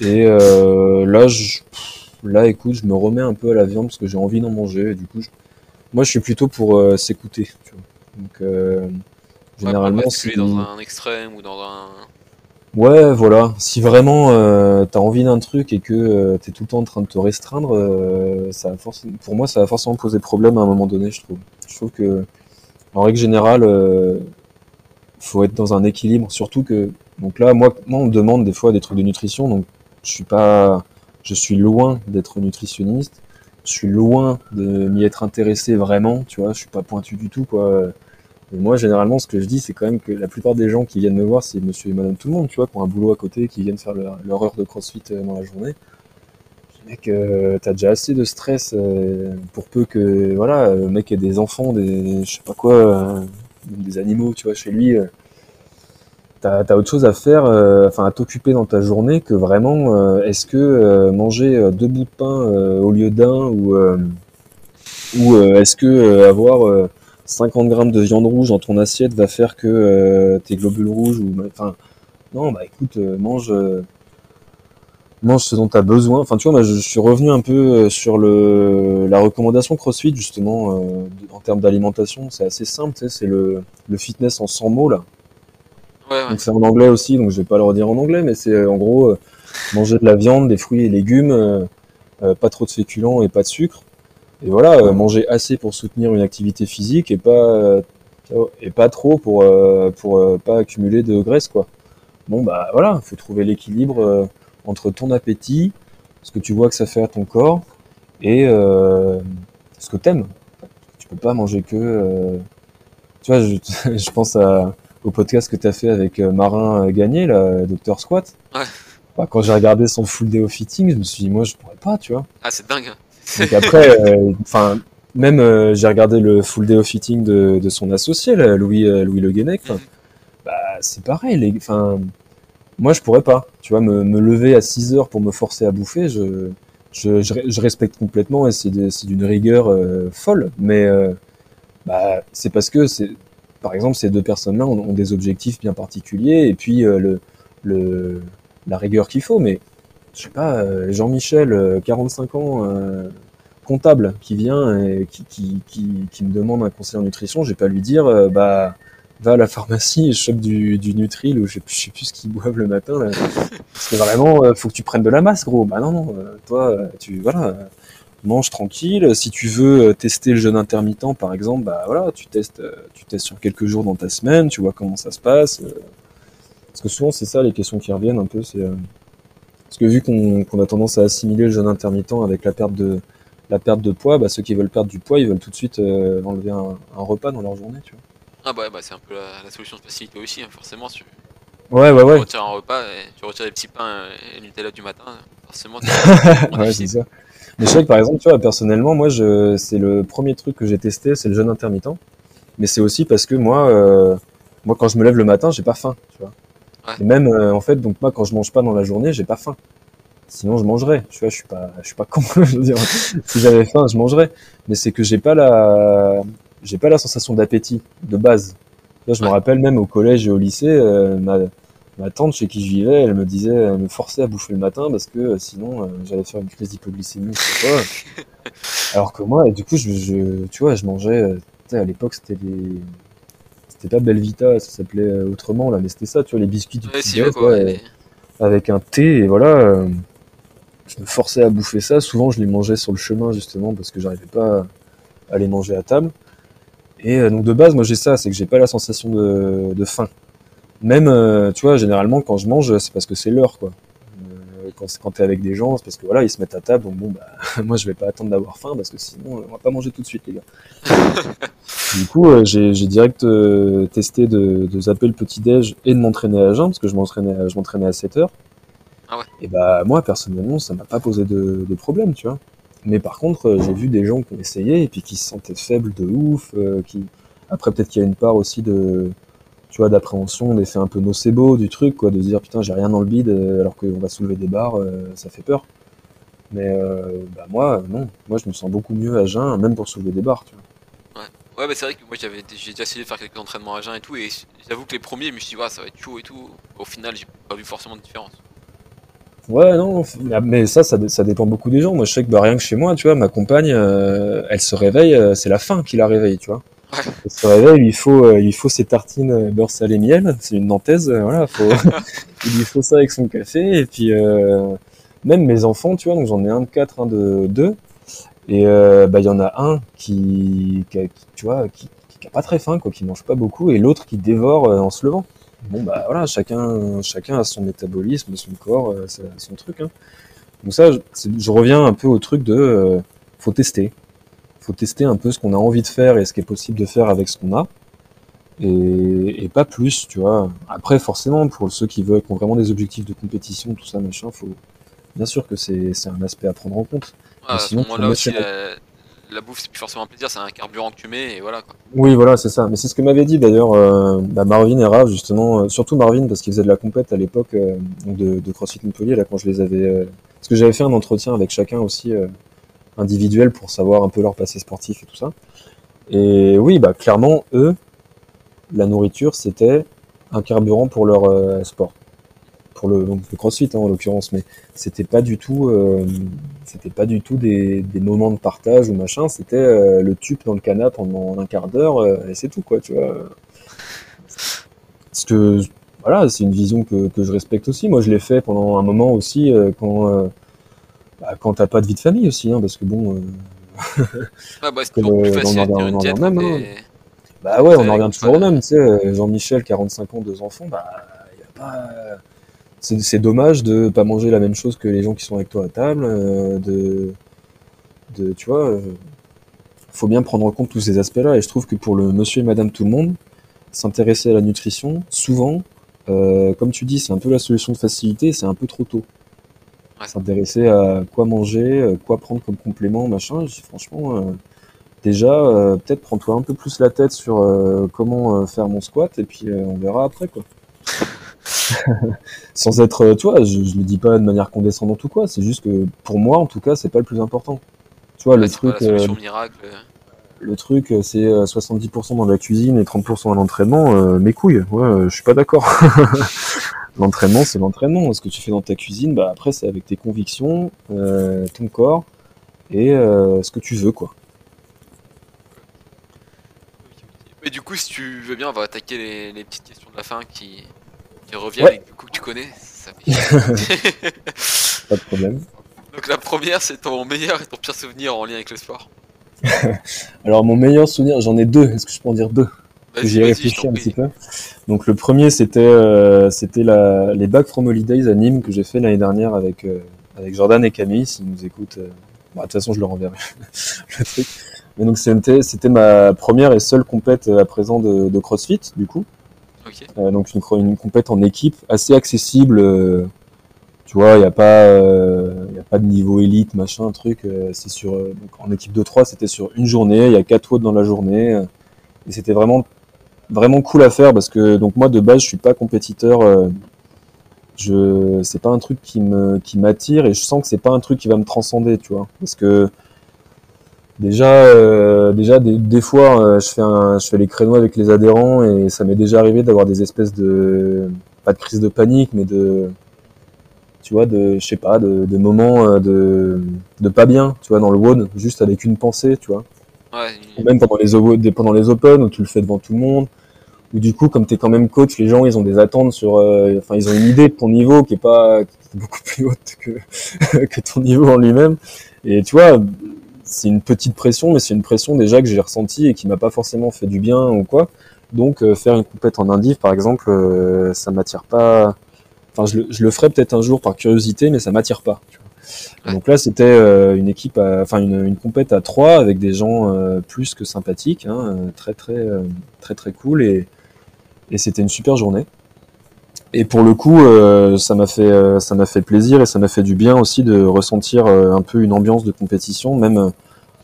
Et euh, là, je, là, écoute, je me remets un peu à la viande parce que j'ai envie d'en manger. Et du coup, je- moi, je suis plutôt pour euh, s'écouter. Donc, euh, généralement, Ouais, si... basculer dans un extrême ou dans un. Ouais, voilà. Si vraiment euh, t'as envie d'un truc et que euh, t'es tout le temps en train de te restreindre, euh, ça va forcément, pour moi, ça va forcément poser problème à un moment donné, je trouve. Je trouve que, en règle générale, euh, faut être dans un équilibre. Surtout que, donc là, moi, moi, on me demande des fois des trucs de nutrition, donc je suis pas, je suis loin d'être nutritionniste. Je suis loin de m'y être intéressé vraiment, tu vois. Je suis pas pointu du tout, quoi. Moi, généralement, ce que je dis, c'est quand même que la plupart des gens qui viennent me voir, c'est monsieur et madame tout le monde, tu vois, qui ont un boulot à côté, qui viennent faire leur, heure de crossfit euh, dans la journée. Mec, euh, t'as déjà assez de stress euh, pour peu que, voilà, le mec ait des enfants, des, je sais pas quoi, euh, des animaux, tu vois, chez lui. euh, T'as, t'as autre chose à faire, euh, enfin à t'occuper dans ta journée que vraiment, euh, est-ce que euh, manger euh, deux bouts de pain euh, au lieu d'un ou, euh, ou euh, est-ce que euh, avoir euh, 50 grammes de viande rouge dans ton assiette va faire que euh, tes globules rouges ou enfin non bah écoute euh, mange euh, mange ce dont tu as besoin. Enfin tu vois moi je, je suis revenu un peu euh, sur le la recommandation CrossFit justement euh, en termes d'alimentation. C'est assez simple tu sais c'est le le fitness en 100 mots là. Ouais, ouais. donc c'est en anglais aussi donc je vais pas le redire en anglais mais c'est en gros manger de la viande des fruits et légumes pas trop de féculents et pas de sucre et voilà, euh, manger assez pour soutenir une activité physique et pas euh, et pas trop pour euh, pour euh, pas accumuler de graisse quoi. Bon bah voilà, faut trouver l'équilibre euh, entre ton appétit, ce que tu vois que ça fait à ton corps et euh, ce que t'aimes. Tu peux pas manger que euh, tu vois, je, je pense à, au podcast que tu as fait avec Marin Gagné là, Dr Squat. Ouais. Bah, quand j'ai regardé son full day of fitting, je me suis dit moi je pourrais pas, tu vois. Ah, c'est dingue. Donc après, euh, enfin, même euh, j'ai regardé le full day of fitting de, de son associé, là, Louis euh, Louis Le Guenec. Bah c'est pareil, enfin, moi je pourrais pas, tu vois, me, me lever à 6 heures pour me forcer à bouffer, je je, je, respecte complètement et c'est d'une rigueur euh, folle, mais euh, bah c'est parce que c'est, par exemple, ces deux personnes-là ont, ont des objectifs bien particuliers et puis le le la rigueur qu'il faut, mais je sais pas, euh, Jean-Michel, euh, 45 ans, euh, comptable, qui vient et qui, me demande un conseil en nutrition, je vais pas lui dire, euh, bah, va à la pharmacie et chope du, du Nutril ou je sais, plus- je sais plus ce qu'ils boivent le matin. Là. Parce que vraiment, euh, faut que tu prennes de la masse, gros. Bah non, non, euh, toi, euh, tu, voilà, euh, mange tranquille. Si tu veux euh, tester le jeûne intermittent, par exemple, bah voilà, tu testes, euh, tu testes sur quelques jours dans ta semaine, tu vois comment ça se passe. euh. Parce que souvent, c'est ça les questions qui reviennent un peu, c'est euh, parce que vu qu'on a tendance à assimiler le jeûne intermittent avec la perte de la perte de poids, bah, ceux qui veulent perdre du poids, ils veulent tout de suite euh, enlever un, un repas dans leur journée, tu Ah, bah, ouais, bah c'est un peu la, la solution de facilité aussi, hein, forcément. Tu. Ouais, ouais, tu ouais. retires un repas et tu retires les petits pains et Nutella du matin, forcément. Ouais, c'est ça. Mais je sais que par exemple, tu vois, personnellement, moi, je, c'est le premier truc que j'ai testé, c'est le jeûne intermittent. Mais c'est aussi parce que moi, euh, moi, quand je me lève le matin, j'ai pas faim, tu vois. Ouais. Et même, euh, en fait, donc moi, quand je mange pas dans la journée, j'ai pas faim. Sinon, je mangerais. Tu vois, je suis pas, je suis pas con. je veux dire, si j'avais faim, je mangerais. Mais c'est que j'ai pas la, j'ai pas la sensation d'appétit de base. Vois, je me rappelle même au collège et au lycée, euh, ma, ma tante chez qui je vivais, elle me disait, elle me forçait à bouffer le matin parce que euh, sinon euh, j'allais faire une crise d'hypoglycémie, je sais pas. Alors que moi, du coup, je, je- tu vois, je mangeais. euh, à l'époque, c'était les, c'était pas Belvita, ça s'appelait euh, autrement là, mais c'était ça, tu vois, les biscuits du Ouais, petit si, quoi. ouais, avec un thé et voilà. euh, je me forçais à bouffer ça. Souvent, je les mangeais sur le chemin justement parce que j'arrivais pas à les manger à table. Et euh, donc de base, moi j'ai ça, c'est que j'ai pas la sensation de, de faim. Même, euh, tu vois, généralement quand je mange, c'est parce que c'est l'heure, quoi. Quand quand t'es avec des gens, c'est parce que voilà, ils se mettent à table, donc bon, bah, moi je vais pas attendre d'avoir faim parce que sinon, on va pas manger tout de suite, les gars. du coup, euh, j'ai direct euh, testé de, de zapper le petit déj et de m'entraîner à jeun parce que je m'entraînais, à- à 7 heures. Ah ouais. Et bah moi personnellement, ça m'a pas posé de, de problème, tu vois. Mais par contre, euh, j'ai vu des gens qui ont essayé et puis qui se sentaient faibles de ouf, euh, qui après peut-être qu'il y a une part aussi de tu vois d'appréhension, d'effet un peu nocebo du truc quoi, de se dire putain, j'ai rien dans le bide euh, alors qu'on va soulever des barres, euh, ça fait peur. Mais euh, bah moi non, moi je me sens beaucoup mieux à jeun même pour soulever des barres, tu vois. Ouais, bah c'est vrai que moi j'avais j'ai déjà essayé de faire quelques entraînements à jeun et tout, et j'avoue que les premiers, je me suis dit, ouais, ça va être chaud et tout. Au final, j'ai pas vu forcément de différence. Ouais, non, mais ça, ça, ça, dépend beaucoup des gens. Moi, je sais que bah, rien que chez moi, tu vois, ma compagne, euh, elle se réveille, c'est la faim qui la réveille, tu vois. Elle se réveille, il faut, euh, il faut ses tartines beurre salé miel. C'est une nantaise, voilà. Faut, il lui faut ça avec son café. Et puis, même mes enfants, tu vois, donc j'en ai un de quatre, un de deux. Et bah, il y en a un qui, qui, tu vois, qui, qui a pas très faim, quoi, qui mange pas beaucoup, et l'autre qui dévore en se levant bon bah voilà, chacun, chacun a son métabolisme, son corps, euh, son truc. Hein. Donc ça, je, reviens un peu au truc de, euh, faut tester, faut tester un peu ce qu'on a envie de faire et ce qui est possible de faire avec ce qu'on a, et, pas plus, tu vois. Après, forcément, pour ceux qui veulent, qui ont vraiment des objectifs de compétition, tout ça, machin, faut, bien sûr que c'est, un aspect à prendre en compte. sinon, là aussi, la bouffe, c'est plus forcément un plaisir, c'est un carburant que tu mets et voilà quoi. Oui, voilà, c'est ça. Mais c'est ce que m'avait dit d'ailleurs euh, bah, Marvin et Rav, justement, euh, surtout Marvin, parce qu'il faisait de la compète à l'époque euh, de, de, CrossFit Montpellier, là, quand je les avais. parce que j'avais fait un entretien avec chacun aussi individuel pour savoir un peu leur passé sportif et tout ça. Et oui, bah clairement, eux, la nourriture, c'était un carburant pour leur sport pour le, donc le CrossFit hein, en l'occurrence, mais c'était pas du tout, euh, c'était pas du tout des, des, moments de partage ou machin. C'était euh, le tube dans le canapé pendant un quart d'heure euh, et c'est tout quoi, tu vois. Parce que voilà, c'est une vision que, que, je respecte aussi. Moi, je l'ai fait pendant un moment aussi quand bah, quand t'as pas de vie de famille aussi, hein, parce que bon. ah bah, c'est plus facile de même. Hein. Bah ouais, on en revient toujours au même. Tu sais, Jean-Michel, 45 ans, deux enfants, bah y a pas c'est dommage de pas manger la même chose que les gens qui sont avec toi à table, euh, de, de, tu vois, euh, faut bien prendre en compte tous ces aspects-là. Et je trouve que pour le monsieur et madame tout le monde, s'intéresser à la nutrition, souvent, euh, comme tu dis, c'est un peu la solution de facilité, c'est un peu trop tôt. S'intéresser à quoi manger, quoi prendre comme complément, machin, franchement, déjà, peut-être prends-toi un peu plus la tête sur comment faire mon squat, et puis on verra après, quoi. Sans être, euh, tu vois, je, je le dis pas de manière condescendante ou quoi, c'est juste que pour moi, en tout cas, c'est pas le plus important. Tu vois, le truc. Euh, miracle. Le truc, euh, c'est 70% dans la cuisine et 30% à l'entraînement. mes couilles, ouais, je suis pas d'accord. l'entraînement, c'est l'entraînement. Ce que tu fais dans ta cuisine, bah après, c'est avec tes convictions, ton corps et ce que tu veux, quoi. Et du coup, si tu veux bien, on va attaquer les, les petites questions de la fin qui, qui reviennent et du coup que tu connais. Ça Pas de problème. Donc la première, c'est ton meilleur et ton pire souvenir en lien avec le sport. Alors mon meilleur souvenir, j'en ai deux. Est-ce que je peux en dire deux? J'y ai réfléchi un petit peu. Donc le premier, c'était euh, c'était les Back from Holidays à Nîmes que j'ai fait l'année dernière avec euh, avec Jordan et Camille, s'ils nous écoutent. Euh, bah, de toute façon, je leur enverrai le truc. Mais donc c'était c'était ma première et seule compète à présent de, de CrossFit du coup. Euh, donc une, une compète en équipe assez accessible. Euh, tu vois, il n'y a pas, euh, y a pas de niveau élite, machin, truc. c'est sur, donc en équipe de 3, c'était sur une journée. Il y a quatre autres dans la journée. et c'était vraiment, vraiment cool à faire parce que donc moi de base, je suis pas compétiteur. je, c'est pas un truc qui me, qui m'attire et je sens que c'est pas un truc qui va me transcender, tu vois, parce que Déjà, euh, déjà des, fois, euh, je fais un, je fais les créneaux avec les adhérents et ça m'est déjà arrivé d'avoir des espèces de pas de crise de panique, mais de tu vois, de je sais pas, de, de moments euh, de, de pas bien, tu vois, dans le WOD, juste avec une pensée, tu vois. Ouais. Même pendant les pendant les Open où tu le fais devant tout le monde. Ou du coup, comme tu es quand même coach, les gens ils ont des attentes sur, enfin ils ont une idée de ton niveau qui est pas qui est beaucoup plus haute que que ton niveau en lui-même. Et tu vois, c'est une petite pression, mais c'est une pression déjà que j'ai ressentie et qui m'a pas forcément fait du bien ou quoi. Donc euh, faire une compète en indiv, par exemple, euh, ça m'attire pas. Enfin, je le, je le ferai peut-être un jour par curiosité, mais ça m'attire pas. Donc là, c'était euh, une équipe, enfin une, une compète à trois avec des gens plus que sympathiques, hein, très très très très cool et, et c'était une super journée. Et pour le coup, ça m'a fait ça m'a fait plaisir et ça m'a fait du bien aussi de ressentir un peu une ambiance de compétition, même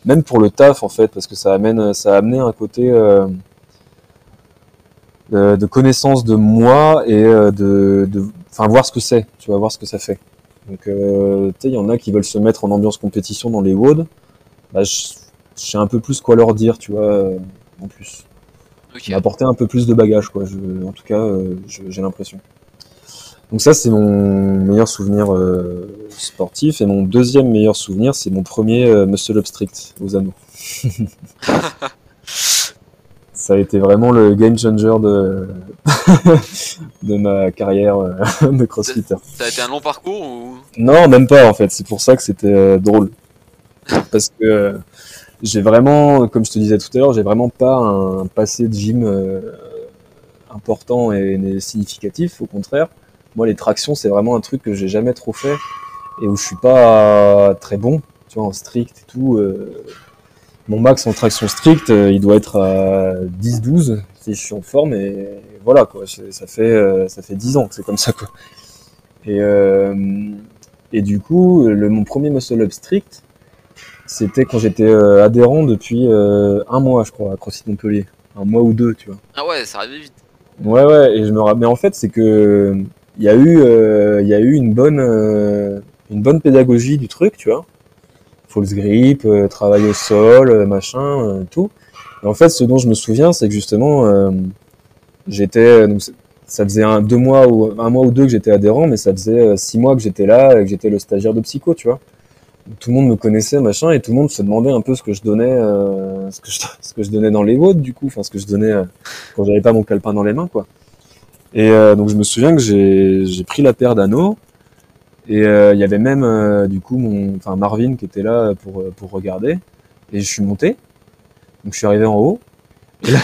même pour le taf en fait, parce que ça amène, ça a amené un côté euh, de, connaissance de moi et euh, de, enfin voir ce que c'est, tu vas voir ce que ça fait. Donc, euh, tu sais, il y en a qui veulent se mettre en ambiance compétition dans les WOD. Bah, je, sais un peu plus quoi leur dire, tu vois, en plus. Okay. Apporter un peu plus de bagage, quoi. Je, en tout cas, j'ai l'impression. Donc ça, c'est mon meilleur souvenir euh, sportif. Et mon deuxième meilleur souvenir, c'est mon premier euh, muscle up strict aux anneaux. ça a été vraiment le game changer de, de ma carrière euh, de crossfitter. Ça a été un long parcours ou? Non, même pas en fait. C'est pour ça que c'était euh, drôle. Parce que euh, j'ai vraiment, comme je te disais tout à l'heure, j'ai vraiment pas un passé de gym important et, et significatif. Au contraire, moi les tractions c'est vraiment un truc que j'ai jamais trop fait et où je suis pas très bon. Tu vois, en strict et tout. Mon max en traction stricte, euh, il doit être à 10-12 si je suis en forme et voilà quoi. Ça fait euh, ça fait 10 ans que c'est comme ça quoi. Et euh, et du coup, le, mon premier muscle up strict, c'était quand j'étais euh, adhérent depuis euh, un mois, je crois, à CrossFit Montpellier, un mois ou deux, tu vois. Ah ouais, ça arrive vite. Ouais, ouais. Et je me rappelle. Mais en fait, c'est que il y a eu euh, il y a eu une bonne euh, une bonne pédagogie du truc, tu vois. False grip, euh, travail au sol, euh, machin, euh, tout. En fait, ce dont je me souviens, c'est que justement, j'étais, ça faisait un, deux mois ou un mois ou deux que j'étais adhérent, mais ça faisait six mois que j'étais là et que j'étais le stagiaire de psycho, tu vois. Tout le monde me connaissait, machin, et tout le monde se demandait un peu ce que je donnais, ce que je, donnais dans les WOD, du coup, enfin, ce que je donnais quand j'avais pas mon calepin dans les mains, quoi. Et donc, je me souviens que j'ai pris la paire d'anneaux, et euh, il y avait même, euh, du coup, mon, enfin, Marvin qui était là pour, euh, pour regarder, et je suis monté, donc je suis arrivé en haut, et là,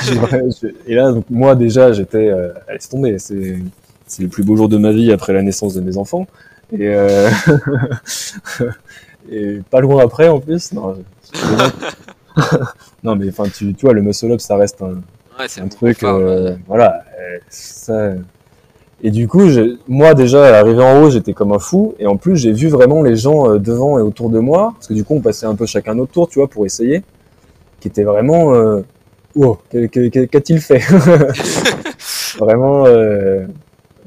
et là donc, moi, déjà, j'étais, euh, laisse tomber, c'est, c'est le plus beau jour de ma vie après la naissance de mes enfants, et, euh, et pas loin après, en plus, non, non mais enfin, tu, tu vois, le muscle up, ça reste un, Ouais, un truc, phare, euh, voilà. euh, ça... Et du coup, moi déjà, arrivé en haut, j'étais comme un fou. Et en plus, j'ai vu vraiment les gens euh, devant et autour de moi, parce que du coup, on passait un peu chacun notre tour, tu vois, pour essayer, qui était vraiment, euh, wow, qu'a- qu'a-t-il fait? Vraiment. euh,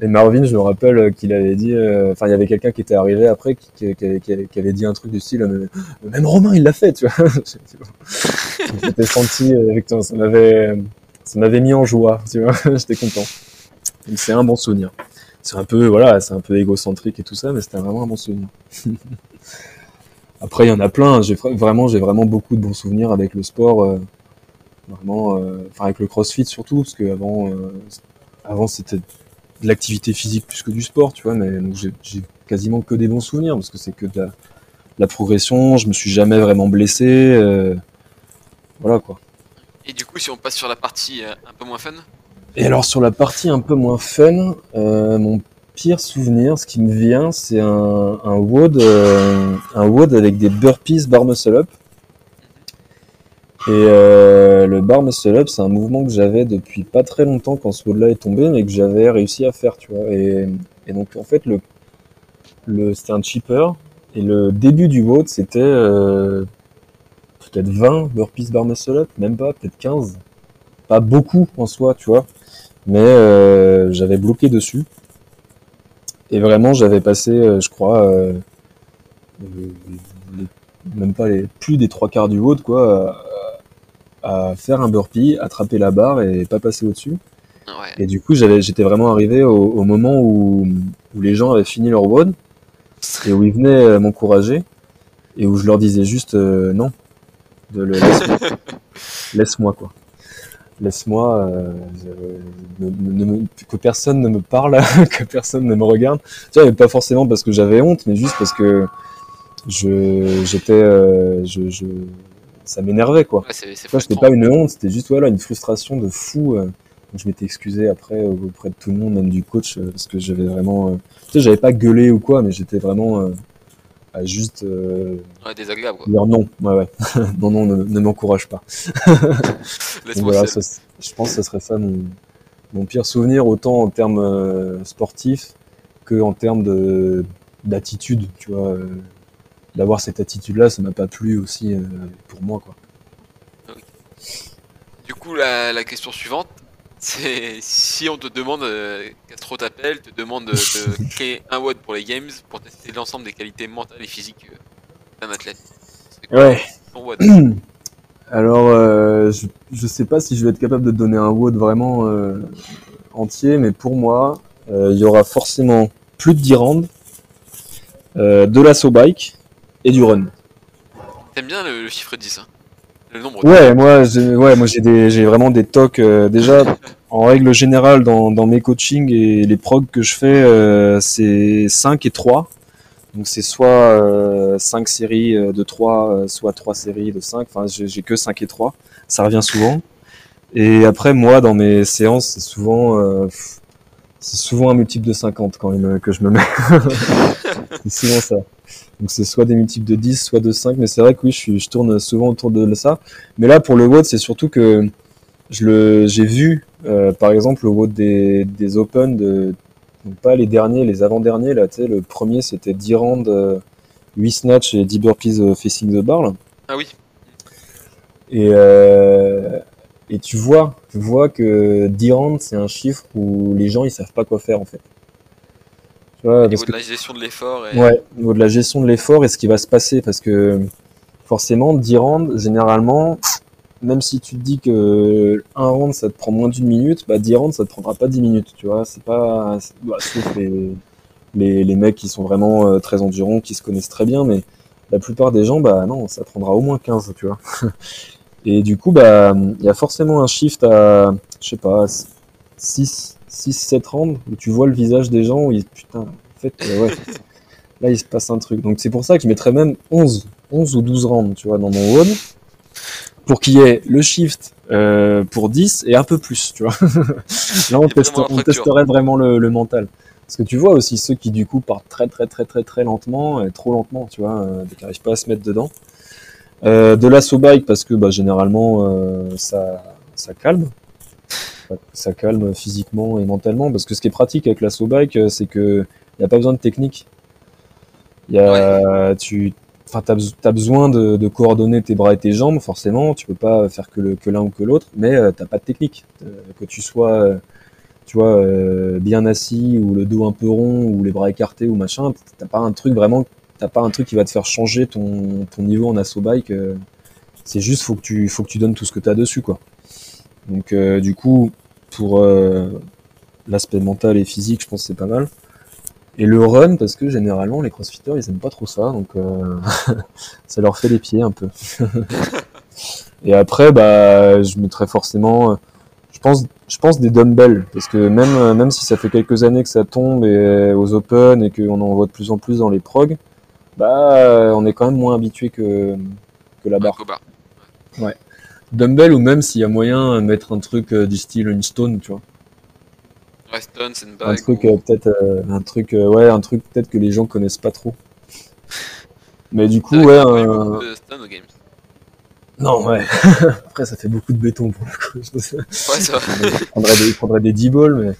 Et Marvin, je me rappelle euh, qu'il avait dit, euh, enfin, il y avait quelqu'un qui était arrivé après, qui, qui, qui avait, qui dit un truc du style, même Romain, il l'a fait, tu vois. J'étais senti, ça m'avait, ça m'avait mis en joie, tu vois, j'étais content. C'est un bon souvenir. C'est un peu, voilà, c'est un peu égocentrique et tout ça, mais c'était vraiment un bon souvenir. Après, il y en a plein. J'ai vra- vraiment, j'ai vraiment beaucoup de bons souvenirs avec le sport. euh, vraiment, euh, enfin avec le CrossFit surtout, parce que avant, euh, avant c'était de l'activité physique plus que du sport, tu vois. Mais j'ai quasiment que des bons souvenirs parce que c'est que de la, de la progression. Je me suis jamais vraiment blessé. voilà quoi. Et du coup, si on passe sur la partie un peu moins fun, Et alors sur la partie un peu moins fun, euh, mon pire souvenir, ce qui me vient, c'est un, un WOD, euh, un WOD avec des burpees bar muscle up. Et euh, le bar muscle up, c'est un mouvement que j'avais depuis pas très longtemps quand ce WOD-là est tombé, mais que j'avais réussi à faire, tu vois. Et, et donc en fait, le, le, c'était un cheaper. Et le début du WOD, c'était euh, peut-être 20 burpees bar muscle up, même pas, peut-être 15 pas beaucoup en soi, tu vois, mais euh, j'avais bloqué dessus. Et vraiment, j'avais passé, euh, je crois, euh, euh, les- même pas les plus des trois quarts du haut, quoi, à, à faire un burpee, attraper la barre et pas passer au-dessus. ouais. Et du coup, j'avais, j'étais vraiment arrivé au, au moment où, où les gens avaient fini leur WOD et où ils venaient euh, m'encourager et où je leur disais juste euh, non, de le laisse-moi, laisse-moi quoi, laisse-moi, euh, ne- ne que personne ne me parle, que personne ne me regarde. Tu vois, mais pas forcément parce que j'avais honte, mais juste parce que je, j'étais, euh, je, je, ça m'énervait quoi. Ouais, c'est c'était pas une honte, c'était juste voilà une frustration de fou. euh, donc je m'étais excusé après auprès de tout le monde, même du coach, parce que j'avais vraiment, tu sais, j'avais pas gueulé ou quoi, mais j'étais vraiment à juste euh, Ouais, désagréable quoi. dire non, ouais ouais, non non, ne, ne m'encourage pas. Voilà, ça, je pense que ce serait ça mon, mon pire souvenir, autant en termes euh, sportifs que en termes de d'attitude, tu vois. euh, D'avoir cette attitude-là, ça m'a pas plu aussi pour moi, quoi. Du coup, la, la question suivante, si on te demande, euh, Castro t'appelle, te demande de, de créer un WOD pour les games pour tester l'ensemble des qualités mentales et physiques euh, d'un athlète. C'est Ouais. ton WOD Alors, euh, je, je sais pas si je vais être capable de te donner un WOD vraiment euh, entier, mais pour moi, euh, il y aura forcément plus de 10 rounds, de l'assaut bike et du run. T'aimes bien le, le chiffre 10, hein? Le nombre. Ouais, moi, j'ai, ouais, moi j'ai des, j'ai vraiment des tocs. euh, déjà, en règle générale, dans, dans mes coachings et les progs que je fais, euh, c'est 5 et 3. Donc c'est soit 5 séries euh, de 3, euh, soit 3 séries de 5. Enfin, j'ai, que 5 et 3. Ça revient souvent. Et après, moi, dans mes séances, c'est souvent, euh, pff, c'est souvent un multiple de 50 quand même que je me mets. c'est souvent ça. Donc c'est soit des multiples de 10, soit de 5, mais c'est vrai que oui, je, suis, je tourne souvent autour de ça. Mais là, pour le WOD, c'est surtout que je le, j'ai vu, euh, par exemple, le WOD des, des Open, de, donc pas les derniers, les avant-derniers, là, tu sais, le premier c'était 10 rounds, euh, 8 snatch et 10 burpees euh, facing the bar, là. Ah oui. Et, euh, et tu vois, tu vois que 10 rounds, c'est un chiffre où les gens, ils savent pas quoi faire, en fait. Tu vois, Au niveau que de la gestion de l'effort. Et... Ouais, au niveau de la gestion de l'effort et ce qui va se passer, parce que forcément, 10 rounds, généralement, même si tu te dis que un round ça te prend moins d'une minute, bah 10 rounds ça te prendra pas 10 minutes, tu vois. C'est pas, bah, sauf les, les, les mecs qui sont vraiment euh, très endurants, qui se connaissent très bien, mais la plupart des gens, bah non, ça prendra au moins 15, tu vois. Et du coup, bah, il y a forcément un shift à, je sais pas, 6, 6, 7 rounds où tu vois le visage des gens où ils, putain, en fait, euh, ouais, là il se passe un truc. Donc c'est pour ça que je mettrais même 11, 11 ou 12 rounds, tu vois, dans mon WOD, pour qu'il y ait le shift euh, pour 10 et un peu plus, tu vois. là on, teste- testerait vraiment le, le mental. Parce que tu vois aussi ceux qui du coup partent très très très très très lentement, et trop lentement, tu vois, euh, qui n'arrivent pas à se mettre dedans. Euh, de l'assaut bike parce que bah, généralement euh, ça, ça calme. Ça- calme physiquement et mentalement. Parce que ce qui est pratique avec l'assaut bike, euh, c'est que il n'y a pas besoin de technique. Il y a, tu, enfin, t'as, bes- t'as besoin de, de coordonner tes bras et tes jambes, forcément. Tu peux pas faire que, le, que l'un ou que l'autre, mais euh, t'as pas de technique. Que tu sois, tu vois, euh, bien assis ou le dos un peu rond ou les bras écartés ou machin, t'as pas un truc vraiment, t'as pas un truc qui va te faire changer ton, ton niveau en assaut bike. euh, c'est juste faut que tu, faut que tu donnes tout ce que t'as dessus, quoi. Donc, euh, du coup, pour euh, l'aspect mental et physique, je pense que c'est pas mal. Et le run, parce que généralement, les crossfitters, ils aiment pas trop ça, donc ça leur fait les pieds un peu. et après, bah, je mettrais forcément, je pense, je pense des dumbbells, parce que même, même si ça fait quelques années que ça tombe et, aux open et qu'on en voit de plus en plus dans les prog, bah, euh, on est quand même moins habitué que, que la barre. Bar. Dumbbell ou même s'il y a moyen, euh, mettre un truc euh, du style une stone, tu vois. Ouais, Stone, c'est une un bague. truc euh, peut-être euh, un truc euh, ouais un truc peut-être que les gens connaissent pas trop mais du coup ouais un- beaucoup de Stone aux Games. non ouais après ça fait beaucoup de béton pour le coup je. Ouais, vrai. il prendrait des, il prendrait des 10 balls mais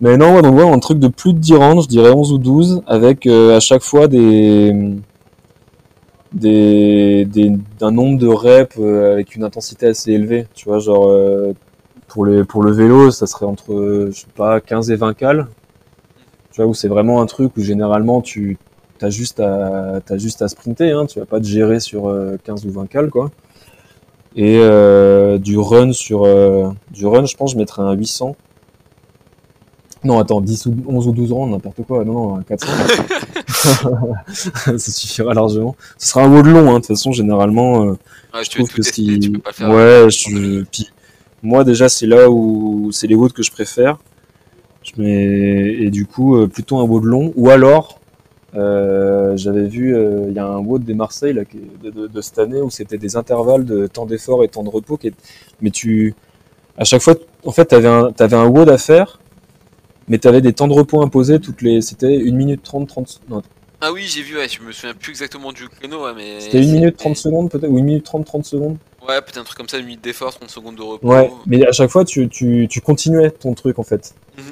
mais non ouais, donc ouais un truc de plus de 10 rounds je dirais 11 ou 12 avec euh, à chaque fois des des, des d'un nombre de reps euh, avec une intensité assez élevée. Tu vois genre euh, pour les pour le vélo ça serait entre euh, je sais pas 15 et 20 cales. Tu vois où c'est vraiment un truc où généralement tu t'as juste à t'as juste à sprinter hein, tu vas pas te gérer sur euh, 15 ou 20 cales quoi. Et euh, du run sur euh, du run je pense je mettrais un 800 non attends 10 ou 11 ou 12 rounds n'importe quoi. Non non un 400 ça suffira largement. Ce sera un WOD long hein, de toute façon généralement euh, Ouais, je tu trouve que ce qui tu peux pas le faire. ouais je puis moi déjà c'est là où c'est les WOD que je préfère. Je mets et du coup euh, plutôt un WOD long. Ou alors euh, j'avais vu euh, il y a un WOD des Marseille là, de, de- de cette année où c'était des intervalles de temps d'effort et temps de repos qui mais tu à chaque fois en fait t'avais un t'avais un WOD à faire mais t'avais des temps de repos imposés toutes les c'était 1 minute 30 30 non, Ah oui, j'ai vu, ouais, je me souviens plus exactement du créneau, ouais, mais. c'était 1 minute 30 secondes peut-être ou 1 minute 30 30 secondes Ouais, peut-être un truc comme ça, une minute d'effort, 30 secondes de repos. Ouais, mais à chaque fois, tu, tu, tu continuais ton truc en fait. Mhm.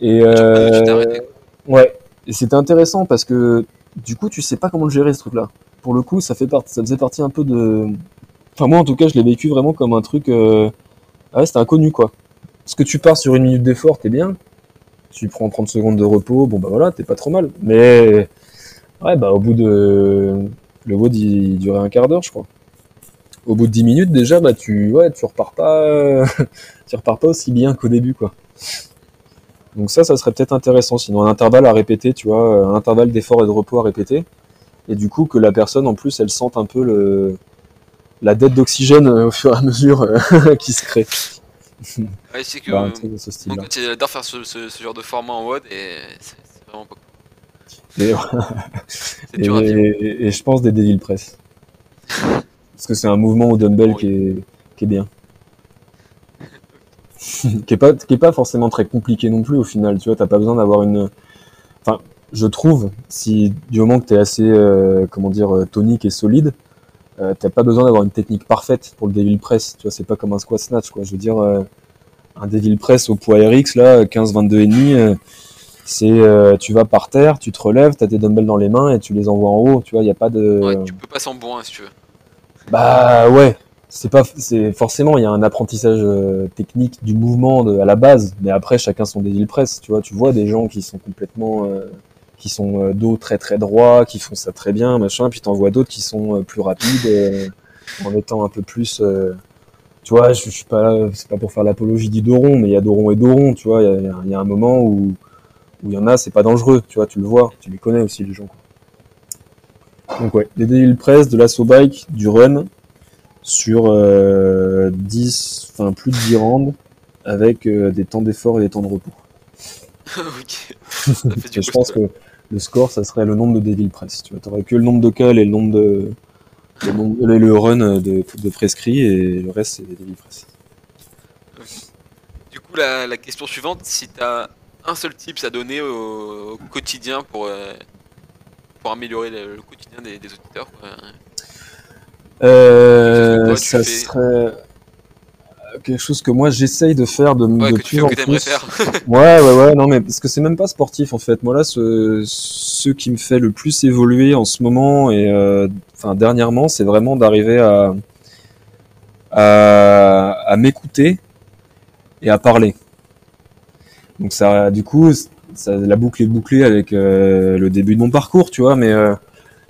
Et tu euh, ouais, et c'était intéressant parce que du coup, tu sais pas comment le gérer ce truc-là. Pour le coup, ça fait partie, ça faisait partie un peu de. Enfin moi, en tout cas, je l'ai vécu vraiment comme un truc. Euh... Ah ouais, c'était inconnu quoi. Parce que tu pars sur une minute d'effort, t'es bien. Tu prends 30 secondes de repos, bon bah voilà, t'es pas trop mal. Mais ouais, bah au bout de le WOD il, durait un quart d'heure, je crois. Au bout de 10 minutes déjà, bah tu ouais, tu repars pas, tu repars pas aussi bien qu'au début quoi. Donc ça, ça serait peut-être intéressant. Sinon, un intervalle à répéter, tu vois, un intervalle d'effort et de repos à répéter. Et du coup, que la personne, en plus, elle sente un peu le, la dette d'oxygène euh, au fur et à mesure qui se crée. Ouais, c'est que Bah, euh, ce faire ce, ce- ce genre de format en WOD et c'est vraiment pas cool. Et, C'est dur à vivre. et- et je pense des Devil Press. Parce que c'est un mouvement au dumbbell Oui. qui, est, qui est bien. qui, est pas, qui est pas forcément très compliqué non plus au final. Tu vois, t'as pas besoin d'avoir une. Enfin, je trouve, si du moment que t'es assez, euh, comment dire, euh, tonique et solide, euh, t'as pas besoin d'avoir une technique parfaite pour le Devil Press. Tu vois, c'est pas comme un squat snatch, quoi. Je veux dire, euh, un Devil Press au poids RX, là, 15-22 et demi, euh, c'est, euh, tu vas par terre, tu te relèves, t'as tes dumbbells dans les mains et tu les envoies en haut. Tu vois, y a pas de. Ouais, tu peux passer en bourrin si tu veux. Bah ouais, c'est pas, c'est forcément il y a un apprentissage euh, technique du mouvement de, à la base, mais après chacun son Devil Press. Tu vois, tu vois des gens qui sont complètement, euh, qui sont euh, dos très très droit, qui font ça très bien, machin, puis t'en vois d'autres qui sont euh, plus rapides, euh, en étant un peu plus. tu vois, je, je suis pas, c'est pas pour faire l'apologie du dos rond, mais il y a dos rond et dos rond. Tu vois, il y a- y, un moment où où il y en a, c'est pas dangereux. Tu vois, tu le vois, tu les connais aussi les gens. quoi. Donc ouais, des Devil Press, de l'assaut bike, du run sur euh, 10, enfin plus de 10 rounds avec euh, des temps d'effort et des temps de repos. ok. Ça fait du Et je pense que le score, ça serait le nombre de Devil Press. Tu vois, t'aurais que le nombre de calls et le nombre de le, nombre- le- le run de, de prescrit et le reste c'est des Devil Press. Du coup, la, la question suivante, si t'as un seul tips à donner au, au quotidien pour, euh, pour améliorer le, le quotidien des, des auditeurs, quoi. Euh, ça serait quelque chose que moi j'essaye de faire de, Ouais, de que plus en plus. faire. Ouais, ouais, ouais, non, mais parce que c'est même pas sportif en fait. Moi là, ce, ce qui me fait le plus évoluer en ce moment et euh, enfin dernièrement, c'est vraiment d'arriver à à, à m'écouter et à parler. Donc ça, du coup, ça, la boucle est bouclée avec euh, le début de mon parcours, tu vois. Mais euh,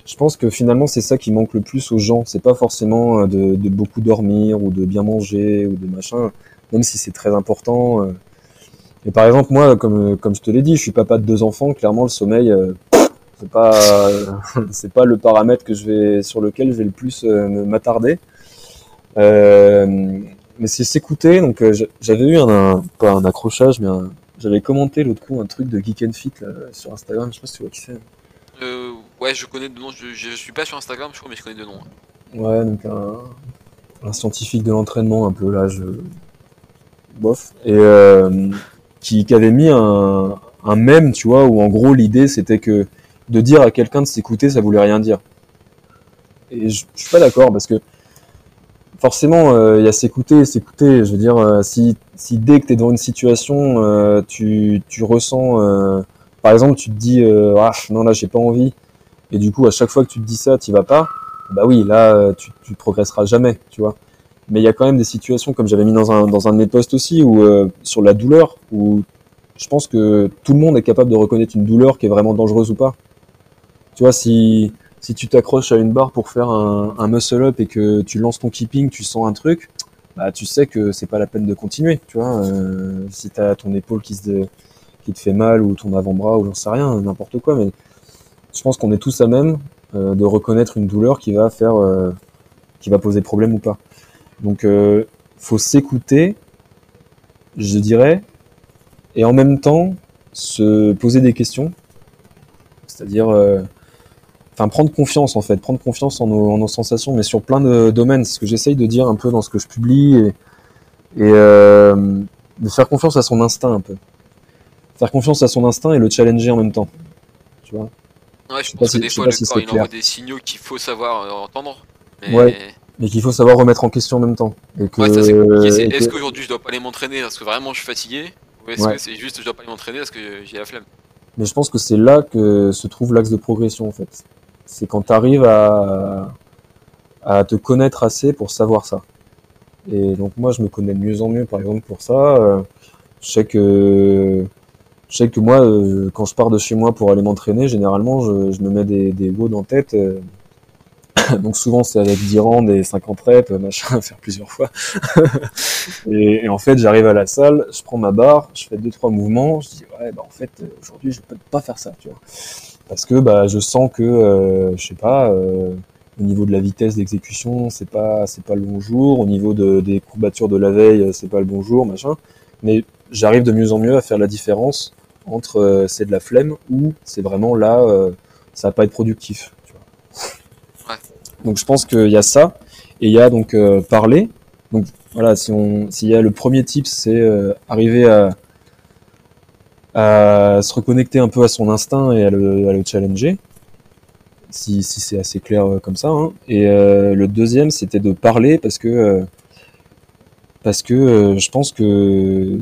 je pense que finalement, c'est ça qui manque le plus aux gens. C'est pas forcément euh, de, de beaucoup dormir ou de bien manger ou de machin, même si c'est très important. euh, et par exemple, moi, comme, comme je te l'ai dit, je suis papa de deux enfants. Clairement, le sommeil, euh, c'est pas, c'est pas le paramètre que je vais, sur lequel je vais le plus euh, m'attarder. Euh, mais c'est s'écouter. Donc, euh, j'a- j'avais eu un, pas un accrochage, mais j'avais commenté l'autre coup un truc de Geek and Fit sur Instagram. Je sais pas si tu vois qui c'est. Euh, ouais, je connais de nom, je, je suis pas sur Instagram, je crois, mais je connais de nom. Ouais, donc un, scientifique de l'entraînement un peu là, je bof, et euh, qui, qui avait mis un, un mème, tu vois, où en gros l'idée c'était que de dire à quelqu'un de s'écouter, ça voulait rien dire. Et je, suis pas d'accord parce que forcément euh, il y a s'écouter, s'écouter. Je veux dire, euh, si, si dès que tu es dans une situation, tu, tu ressens, par exemple, tu te dis ah non là j'ai pas envie, et du coup à chaque fois que tu te dis ça, tu vas pas bah oui, là, euh, tu, tu progresseras jamais, tu vois. Mais il y a quand même des situations, comme j'avais mis dans un, dans un de mes posts aussi, où euh, sur la douleur, où je pense que tout le monde est capable de reconnaître une douleur qui est vraiment dangereuse ou pas. Tu vois, si, si tu t'accroches à une barre pour faire un, un muscle-up et que tu lances ton keeping, tu sens un truc, bah tu sais que c'est pas la peine de continuer, tu vois. Euh, si t'as ton épaule qui, se, qui te fait mal, ou ton avant-bras, ou j'en sais rien, n'importe quoi, mais je pense qu'on est tous à même euh, de reconnaître une douleur qui va faire euh, qui va poser problème ou pas. Donc euh, faut s'écouter, je dirais, et en même temps se poser des questions, c'est-à-dire euh, enfin prendre confiance en fait, prendre confiance en nos, en nos sensations, mais sur plein de domaines. C'est ce que j'essaye de dire un peu dans ce que je publie et, et de faire confiance à son instinct un peu. Faire confiance à son instinct et le challenger en même temps. Tu vois? Ouais, je pense que des fois, le corps il envoie des signaux qu'il faut savoir euh, entendre. Mais... Ouais. mais qu'il faut savoir remettre en question en même temps. Et que, Ouais, ça c'est compliqué. Que- est-ce qu'aujourd'hui je dois pas aller m'entraîner parce que vraiment je suis fatigué? Ou est-ce Ouais. que c'est juste je dois pas aller m'entraîner parce que j'ai la flemme? Mais je pense que c'est là que se trouve l'axe de progression en fait. C'est quand tu arrives à, à te connaître assez pour savoir ça. Et donc moi je me connais de mieux en mieux par exemple pour ça. Euh, Je sais que je sais que moi euh, quand je pars de chez moi pour aller m'entraîner, généralement je, je me mets des, des WOD en tête. euh, donc souvent c'est avec 10 rangs et 50 reps, machin, à faire plusieurs fois. et, en fait, j'arrive à la salle, je prends ma barre, je fais deux trois mouvements, je dis ouais, bah en fait aujourd'hui je peux pas faire ça, tu vois, parce que bah je sens que euh, je sais pas. Euh, au niveau de la vitesse d'exécution, c'est pas c'est pas le bon jour. Au niveau de, des courbatures de la veille, c'est pas le bon jour, machin. Mais j'arrive de mieux en mieux à faire la différence entre euh, c'est de la flemme ou c'est vraiment là, euh, ça va pas être productif. Tu vois. Ouais. Donc je pense qu'il y a ça et il y a donc euh, parler. Donc voilà, si on s'il y a le premier type, c'est arriver à à se reconnecter un peu à son instinct et à le, à le challenger si, si c'est assez clair euh, comme ça. Hein. Et euh, le deuxième, c'était de parler parce que euh, parce que je pense que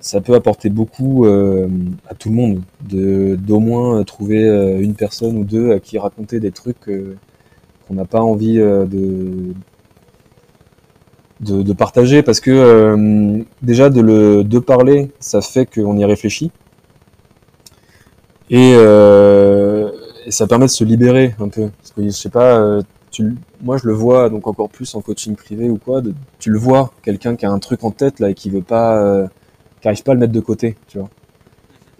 ça peut apporter beaucoup à tout le monde de d'au moins trouver une personne ou deux à qui raconter des trucs qu'on n'a pas envie de, de, partager parce que déjà de le de parler ça fait qu'on y réfléchit et et ça permet de se libérer un peu. Parce que je sais pas, euh, tu, moi je le vois donc encore plus en coaching privé ou quoi. De, tu le vois, quelqu'un qui a un truc en tête là et qui veut pas, euh, arrive pas à le mettre de côté, tu vois.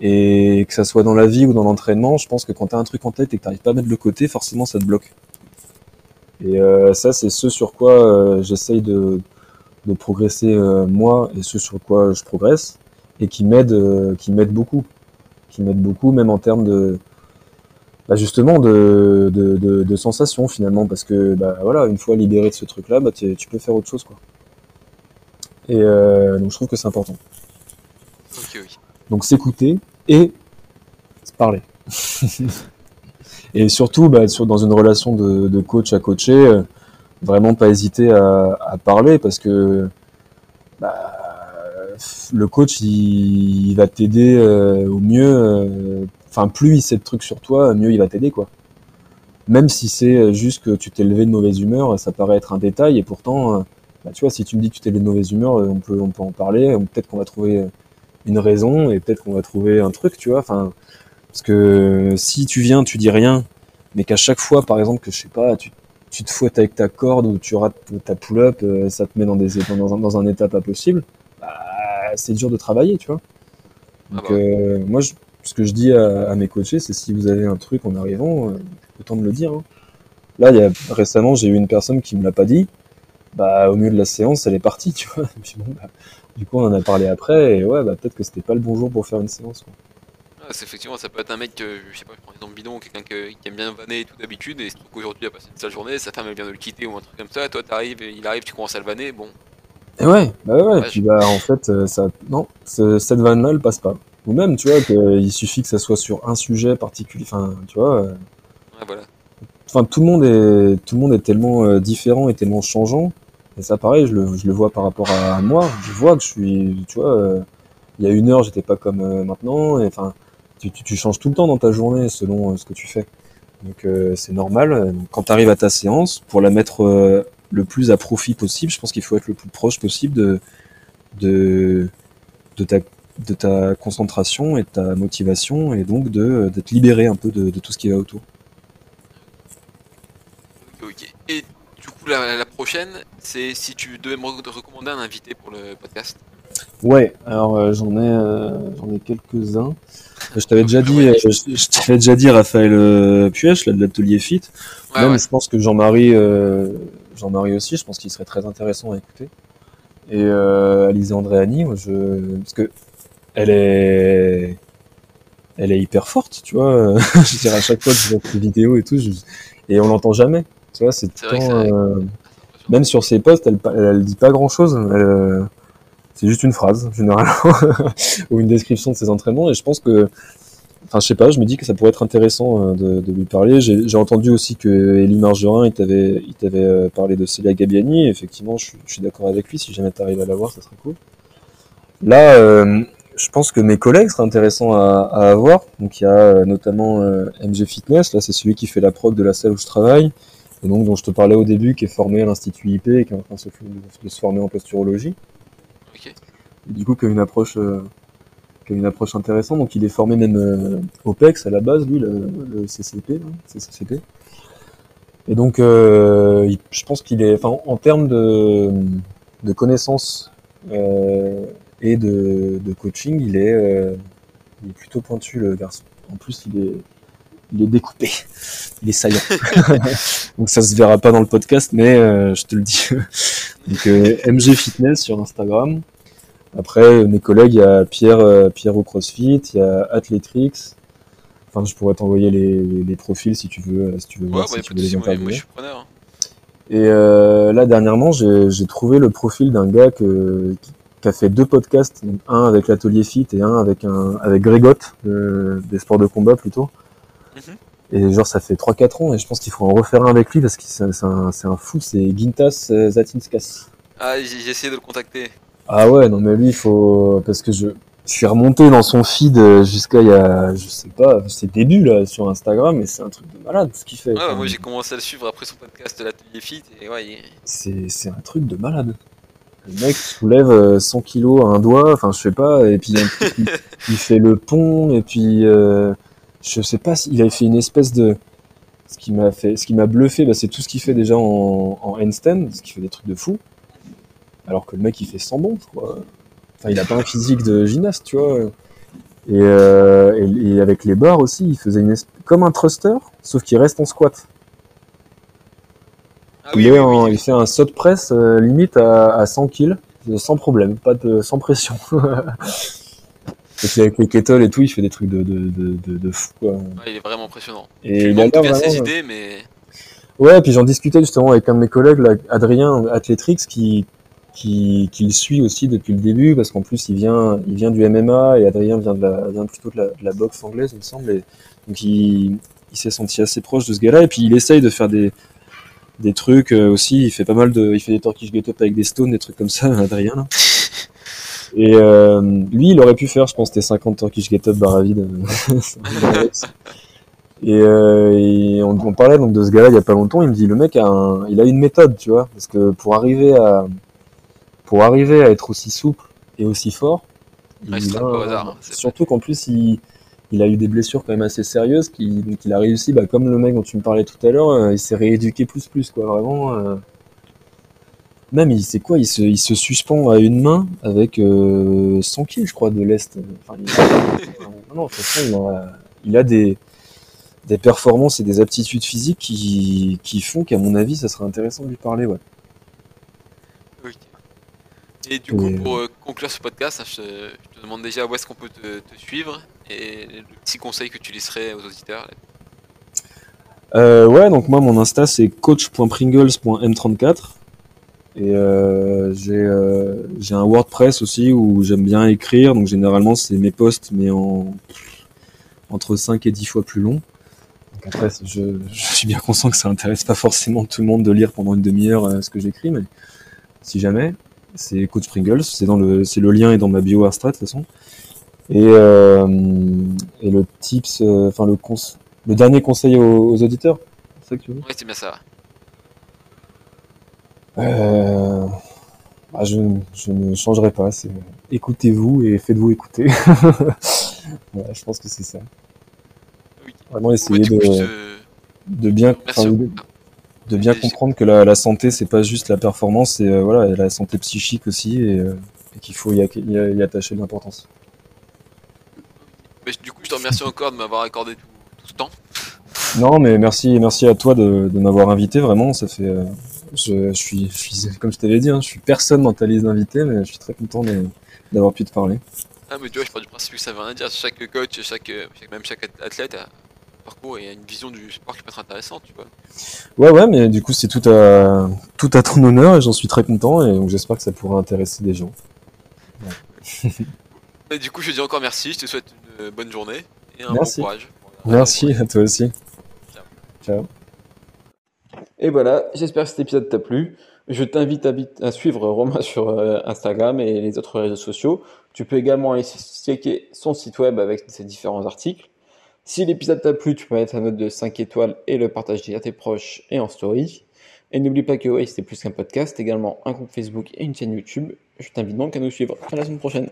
Et que ça soit dans la vie ou dans l'entraînement, je pense que quand tu as un truc en tête et que tu n'arrives pas à mettre de côté, forcément ça te bloque. Et euh, ça, c'est ce sur quoi euh, j'essaye de, de progresser moi et ce sur quoi je progresse et qui m'aide, qui m'aide beaucoup, qui m'aide beaucoup même en termes de bah justement de, de, de, de, sensations finalement parce que bah voilà une fois libéré de ce truc là bah tu peux faire autre chose quoi et euh, donc je trouve que c'est important. Donc s'écouter et se parler et surtout bah, sur, dans une relation de, de coach à coacher euh, vraiment pas hésiter à, à parler parce que bah, le coach il, il va t'aider euh, au mieux euh, enfin plus il sait de trucs sur toi, mieux il va t'aider quoi. Même si c'est juste que tu t'es levé de mauvaise humeur, ça paraît être un détail et pourtant, euh, bah, tu vois, si tu me dis que tu t'es levé de mauvaise humeur, on peut on peut en parler, peut-être qu'on va trouver une raison et peut-être qu'on va trouver un truc, tu vois. Enfin, parce que si tu viens, tu dis rien, mais qu'à chaque fois, par exemple, que je sais pas, tu, tu te fouettes avec ta corde ou tu rates ta pull-up, euh, ça te met dans des dans un, dans un état pas possible, bah, c'est dur de travailler, tu vois. Ah Donc, bah moi, je, ce que je dis à, mes coachés, c'est si vous avez un truc en arrivant, euh, autant de le dire. Hein. Là, il y a, récemment, j'ai eu une personne qui me l'a pas dit. Bah, au milieu de la séance, elle est partie, tu vois. Bah, du coup, on en a parlé après, et ouais, bah, peut-être que c'était pas le bon jour pour faire une séance. Quoi. effectivement, ça peut être un mec, que, je sais pas, je prends exemple bidon, quelqu'un qui aime bien vanner tout d'habitude, et il se trouve qu'aujourd'hui il a passé une sale journée, sa femme elle vient de le quitter ou un truc comme ça, toi t'arrives, il arrive, tu commences à le vanner, bon. Et ouais, bah ouais, ouais. puis bah en fait, euh, ça, non, cette vanne-là, elle passe pas. Ou même, tu vois, qu'il suffit que ça soit sur un sujet particulier. Enfin, tu vois. Euh, ouais, voilà. Enfin, tout le monde est, tout le monde est tellement euh, différent et tellement changeant. Et ça, pareil, je le, vois par rapport à moi. Je vois que je suis, tu vois, euh, il y a une heure, j'étais pas comme maintenant. Et enfin, tu, changes tout le temps dans ta journée selon ce que tu fais. Donc, c'est normal. Quand tu arrives à ta séance, pour la mettre le plus à profit possible, je pense qu'il faut être le plus proche possible de, de, ta de ta concentration et de ta motivation et donc d'être libéré un peu de, tout ce qui va autour. Ok. Et du coup la, prochaine, c'est si tu devais me recommander un invité pour le podcast. Ouais, alors euh, j'en ai euh, j'en ai quelques-uns. Je t'avais déjà dit, euh, je, t'avais déjà dit Raphaël Puech là de l'atelier Fit. Même je pense que Jean-Marie Jean-Marie aussi, je pense qu'il serait très intéressant à écouter. Et Alizé Andréani, je parce que elle est, elle est hyper forte, tu vois. je dirais à chaque fois que je vois des vidéos et tout, et on l'entend jamais. Tu vois, c'est euh, même sur ses posts, elle, elle, dit pas grand chose. Euh, c'est juste une phrase, généralement, ou une description de ses entraînements. Et je pense que, enfin, je sais pas, je me dis que ça pourrait être intéressant euh, de, de lui parler. J'ai entendu aussi que Elie Margerin, il t'avait, il t'avait parlé de Célia Gabiani. effectivement, je, je suis d'accord avec lui. Si jamais t'arrives à la voir, ça serait cool. Là, euh, je pense que mes collègues seraient intéressants à, à avoir. Donc il y a euh, notamment euh, MG Fitness, là c'est celui qui fait la prog de la salle où je travaille, et donc dont je te parlais au début, qui est formé à l'Institut IP et qui est en train de se, de se former en posturologie. Okay. Et du coup qui a une approche euh, qui a une approche intéressante. Donc il est formé même euh, OPEX à la base, lui, le, le CCP, hein, CCCP. Et donc, euh, il- je pense qu'il est, enfin, en termes de, de connaissances euh, et de, de coaching, il est, euh, il est plutôt pointu le garçon. En plus, il est, il est découpé, il est saillant. donc ça se verra pas dans le podcast, mais euh, je te le dis. donc euh, MG Fitness sur Instagram. Après, euh, mes collègues, il y a Pierre, euh, Pierre au CrossFit, il y a Athletrix. Enfin, je pourrais t'envoyer les, les, les profils si tu veux, euh, si tu veux Ouais, voir, ouais, si tu veux les moi, interviewer. je suis preneur. hein. Et euh, là, dernièrement, j'ai j'ai trouvé le profil d'un gars que, qui, qui a fait deux podcasts, donc un avec l'atelier Fit et un avec un avec Grégotte, de- des sports de combat plutôt. Mhm. Et genre, ça fait 3-4 ans, et je pense qu'il faut en refaire un avec lui parce que c'est un, un fou, c'est Gintas euh, Zatinskas. Ah, j'ai essayé de le contacter. Ah ouais, non mais lui, il faut... Parce que je, je suis remonté dans son feed euh, jusqu'à il y a, je sais pas, ses débuts là, sur Instagram, et c'est un truc de malade ce qu'il fait. Ouais, bah, moi j'ai commencé à le suivre après son podcast de l'atelier Fit et ouais, il- c'est un truc de malade. Le mec soulève euh, 100 kilos à un doigt, enfin je sais pas, et puis il, fait le pont, et puis euh, je sais pas s'il avait fait une espèce de... Ce qui m'a fait, ce qui m'a bluffé, bah, c'est tout ce qu'il fait déjà en, en handstand, parce qu'il fait des trucs de fou. Alors que le mec il fait 100 bons, crois. Enfin il a pas un physique de gymnaste, tu vois. Et, euh, et, et avec les barres aussi, il faisait une espèce, comme un thruster, sauf qu'il reste en squat. Ah il, en- il fait un saut de presse euh, limite à, à 100 kills, sans problème, pas de, sans pression. et puis avec les kettles et tout, il fait des trucs de, de, de, de, de fou. Quoi. Ouais, il est vraiment impressionnant. Et il il a l'air ses idées, mais Ouais, et puis j'en discutais justement avec un de mes collègues, là, Adrien Athletrix, qui, qui, qui le suit aussi depuis le début, parce qu'en plus il vient, il vient du MMA et Adrien vient, de la, vient plutôt de la, de la boxe anglaise, il me semble. Et donc il, il s'est senti assez proche de ce gars-là, et puis il essaye de faire des, des trucs euh, aussi. Il fait pas mal de, il fait des Turkish get up avec des stones, des trucs comme ça, Adrien. Là. Et euh, lui, il aurait pu faire, je pense, tes 50 Turkish get up barre vide. Et, euh, et on, on parlait donc de ce gars-là il y a pas longtemps. Il me dit le mec a un, il a une méthode, tu vois, parce que pour arriver à pour arriver à être aussi souple et aussi fort, il au hasard, hein, c'est surtout qu'en plus il, il a eu des blessures quand même assez sérieuses, qui, donc il a réussi, bah, comme le mec dont tu me parlais tout à l'heure, euh, il s'est rééduqué plus plus quoi, vraiment. euh, Même il sait quoi, il se, il se suspend à une main avec euh, 100 kills, je crois, de l'est. Enfin, il- non, non, de toute façon, il a, il a des des performances et des aptitudes physiques qui, qui font qu'à mon avis ça serait intéressant de lui parler ouais. Ok. Et du coup, pour euh, conclure ce podcast, je, te- je te demande déjà où est-ce qu'on peut te, te suivre et le petit conseil que tu laisserais aux auditeurs. Euh, ouais donc moi mon insta c'est coach.pringles.m34 et euh, j'ai euh, j'ai un WordPress aussi où j'aime bien écrire. Donc généralement c'est mes posts mais en entre 5 et 10 fois plus long. Donc après je, suis bien conscient que ça intéresse pas forcément tout le monde de lire pendant une demi-heure euh, ce que j'écris mais si jamais c'est Coach Pringles, c'est le, le lien est dans ma bio Arstrat de toute façon. Et, et le tips, enfin le le dernier conseil aux, aux auditeurs, c'est ça que tu veux? Ouais, c'est bien ça. Euh, bah, je, je ne changerai pas. C'est écoutez-vous et faites-vous écouter. Voilà, je pense que c'est ça. Oui. Vraiment essayer coup, je de, te- de bien, de, de bien comprendre que la, la santé c'est pas juste la performance, c'est euh, voilà la santé psychique aussi et, euh, et qu'il faut y, acc- y, y attacher de l'importance. mais du coup, je te remercie encore de m'avoir accordé tout, tout ce temps. Non, mais merci, merci à toi de, de m'avoir invité. Vraiment, ça fait. Euh, je, je suis, je suis, comme je t'avais dit, hein, je suis personne dans ta liste d'invités, mais je suis très content d'avoir pu te parler. Ah, mais tu vois, je pars du principe que ça veut rien dire. Chaque coach, chaque, même chaque athlète a un parcours et a une vision du sport qui peut être intéressante, tu vois. Ouais, ouais, mais du coup, c'est tout à, tout à ton honneur et j'en suis très content et donc j'espère que ça pourra intéresser des gens. Et du coup, je te dis encore merci. Je te souhaite une bonne journée et un Merci. bon courage. Merci à toi aussi. Ciao. Et voilà, j'espère que cet épisode t'a plu. Je t'invite à, suivre Romain sur euh, Instagram et les autres réseaux sociaux. Tu peux également aller checker son site web avec ses différents articles. Si l'épisode t'a plu, tu peux mettre un note de 5 étoiles et le partager à tes proches et en story. Et n'oublie pas que ouais, c'est plus qu'un podcast, également un groupe Facebook et une chaîne YouTube. Je t'invite donc à nous suivre. À la semaine prochaine.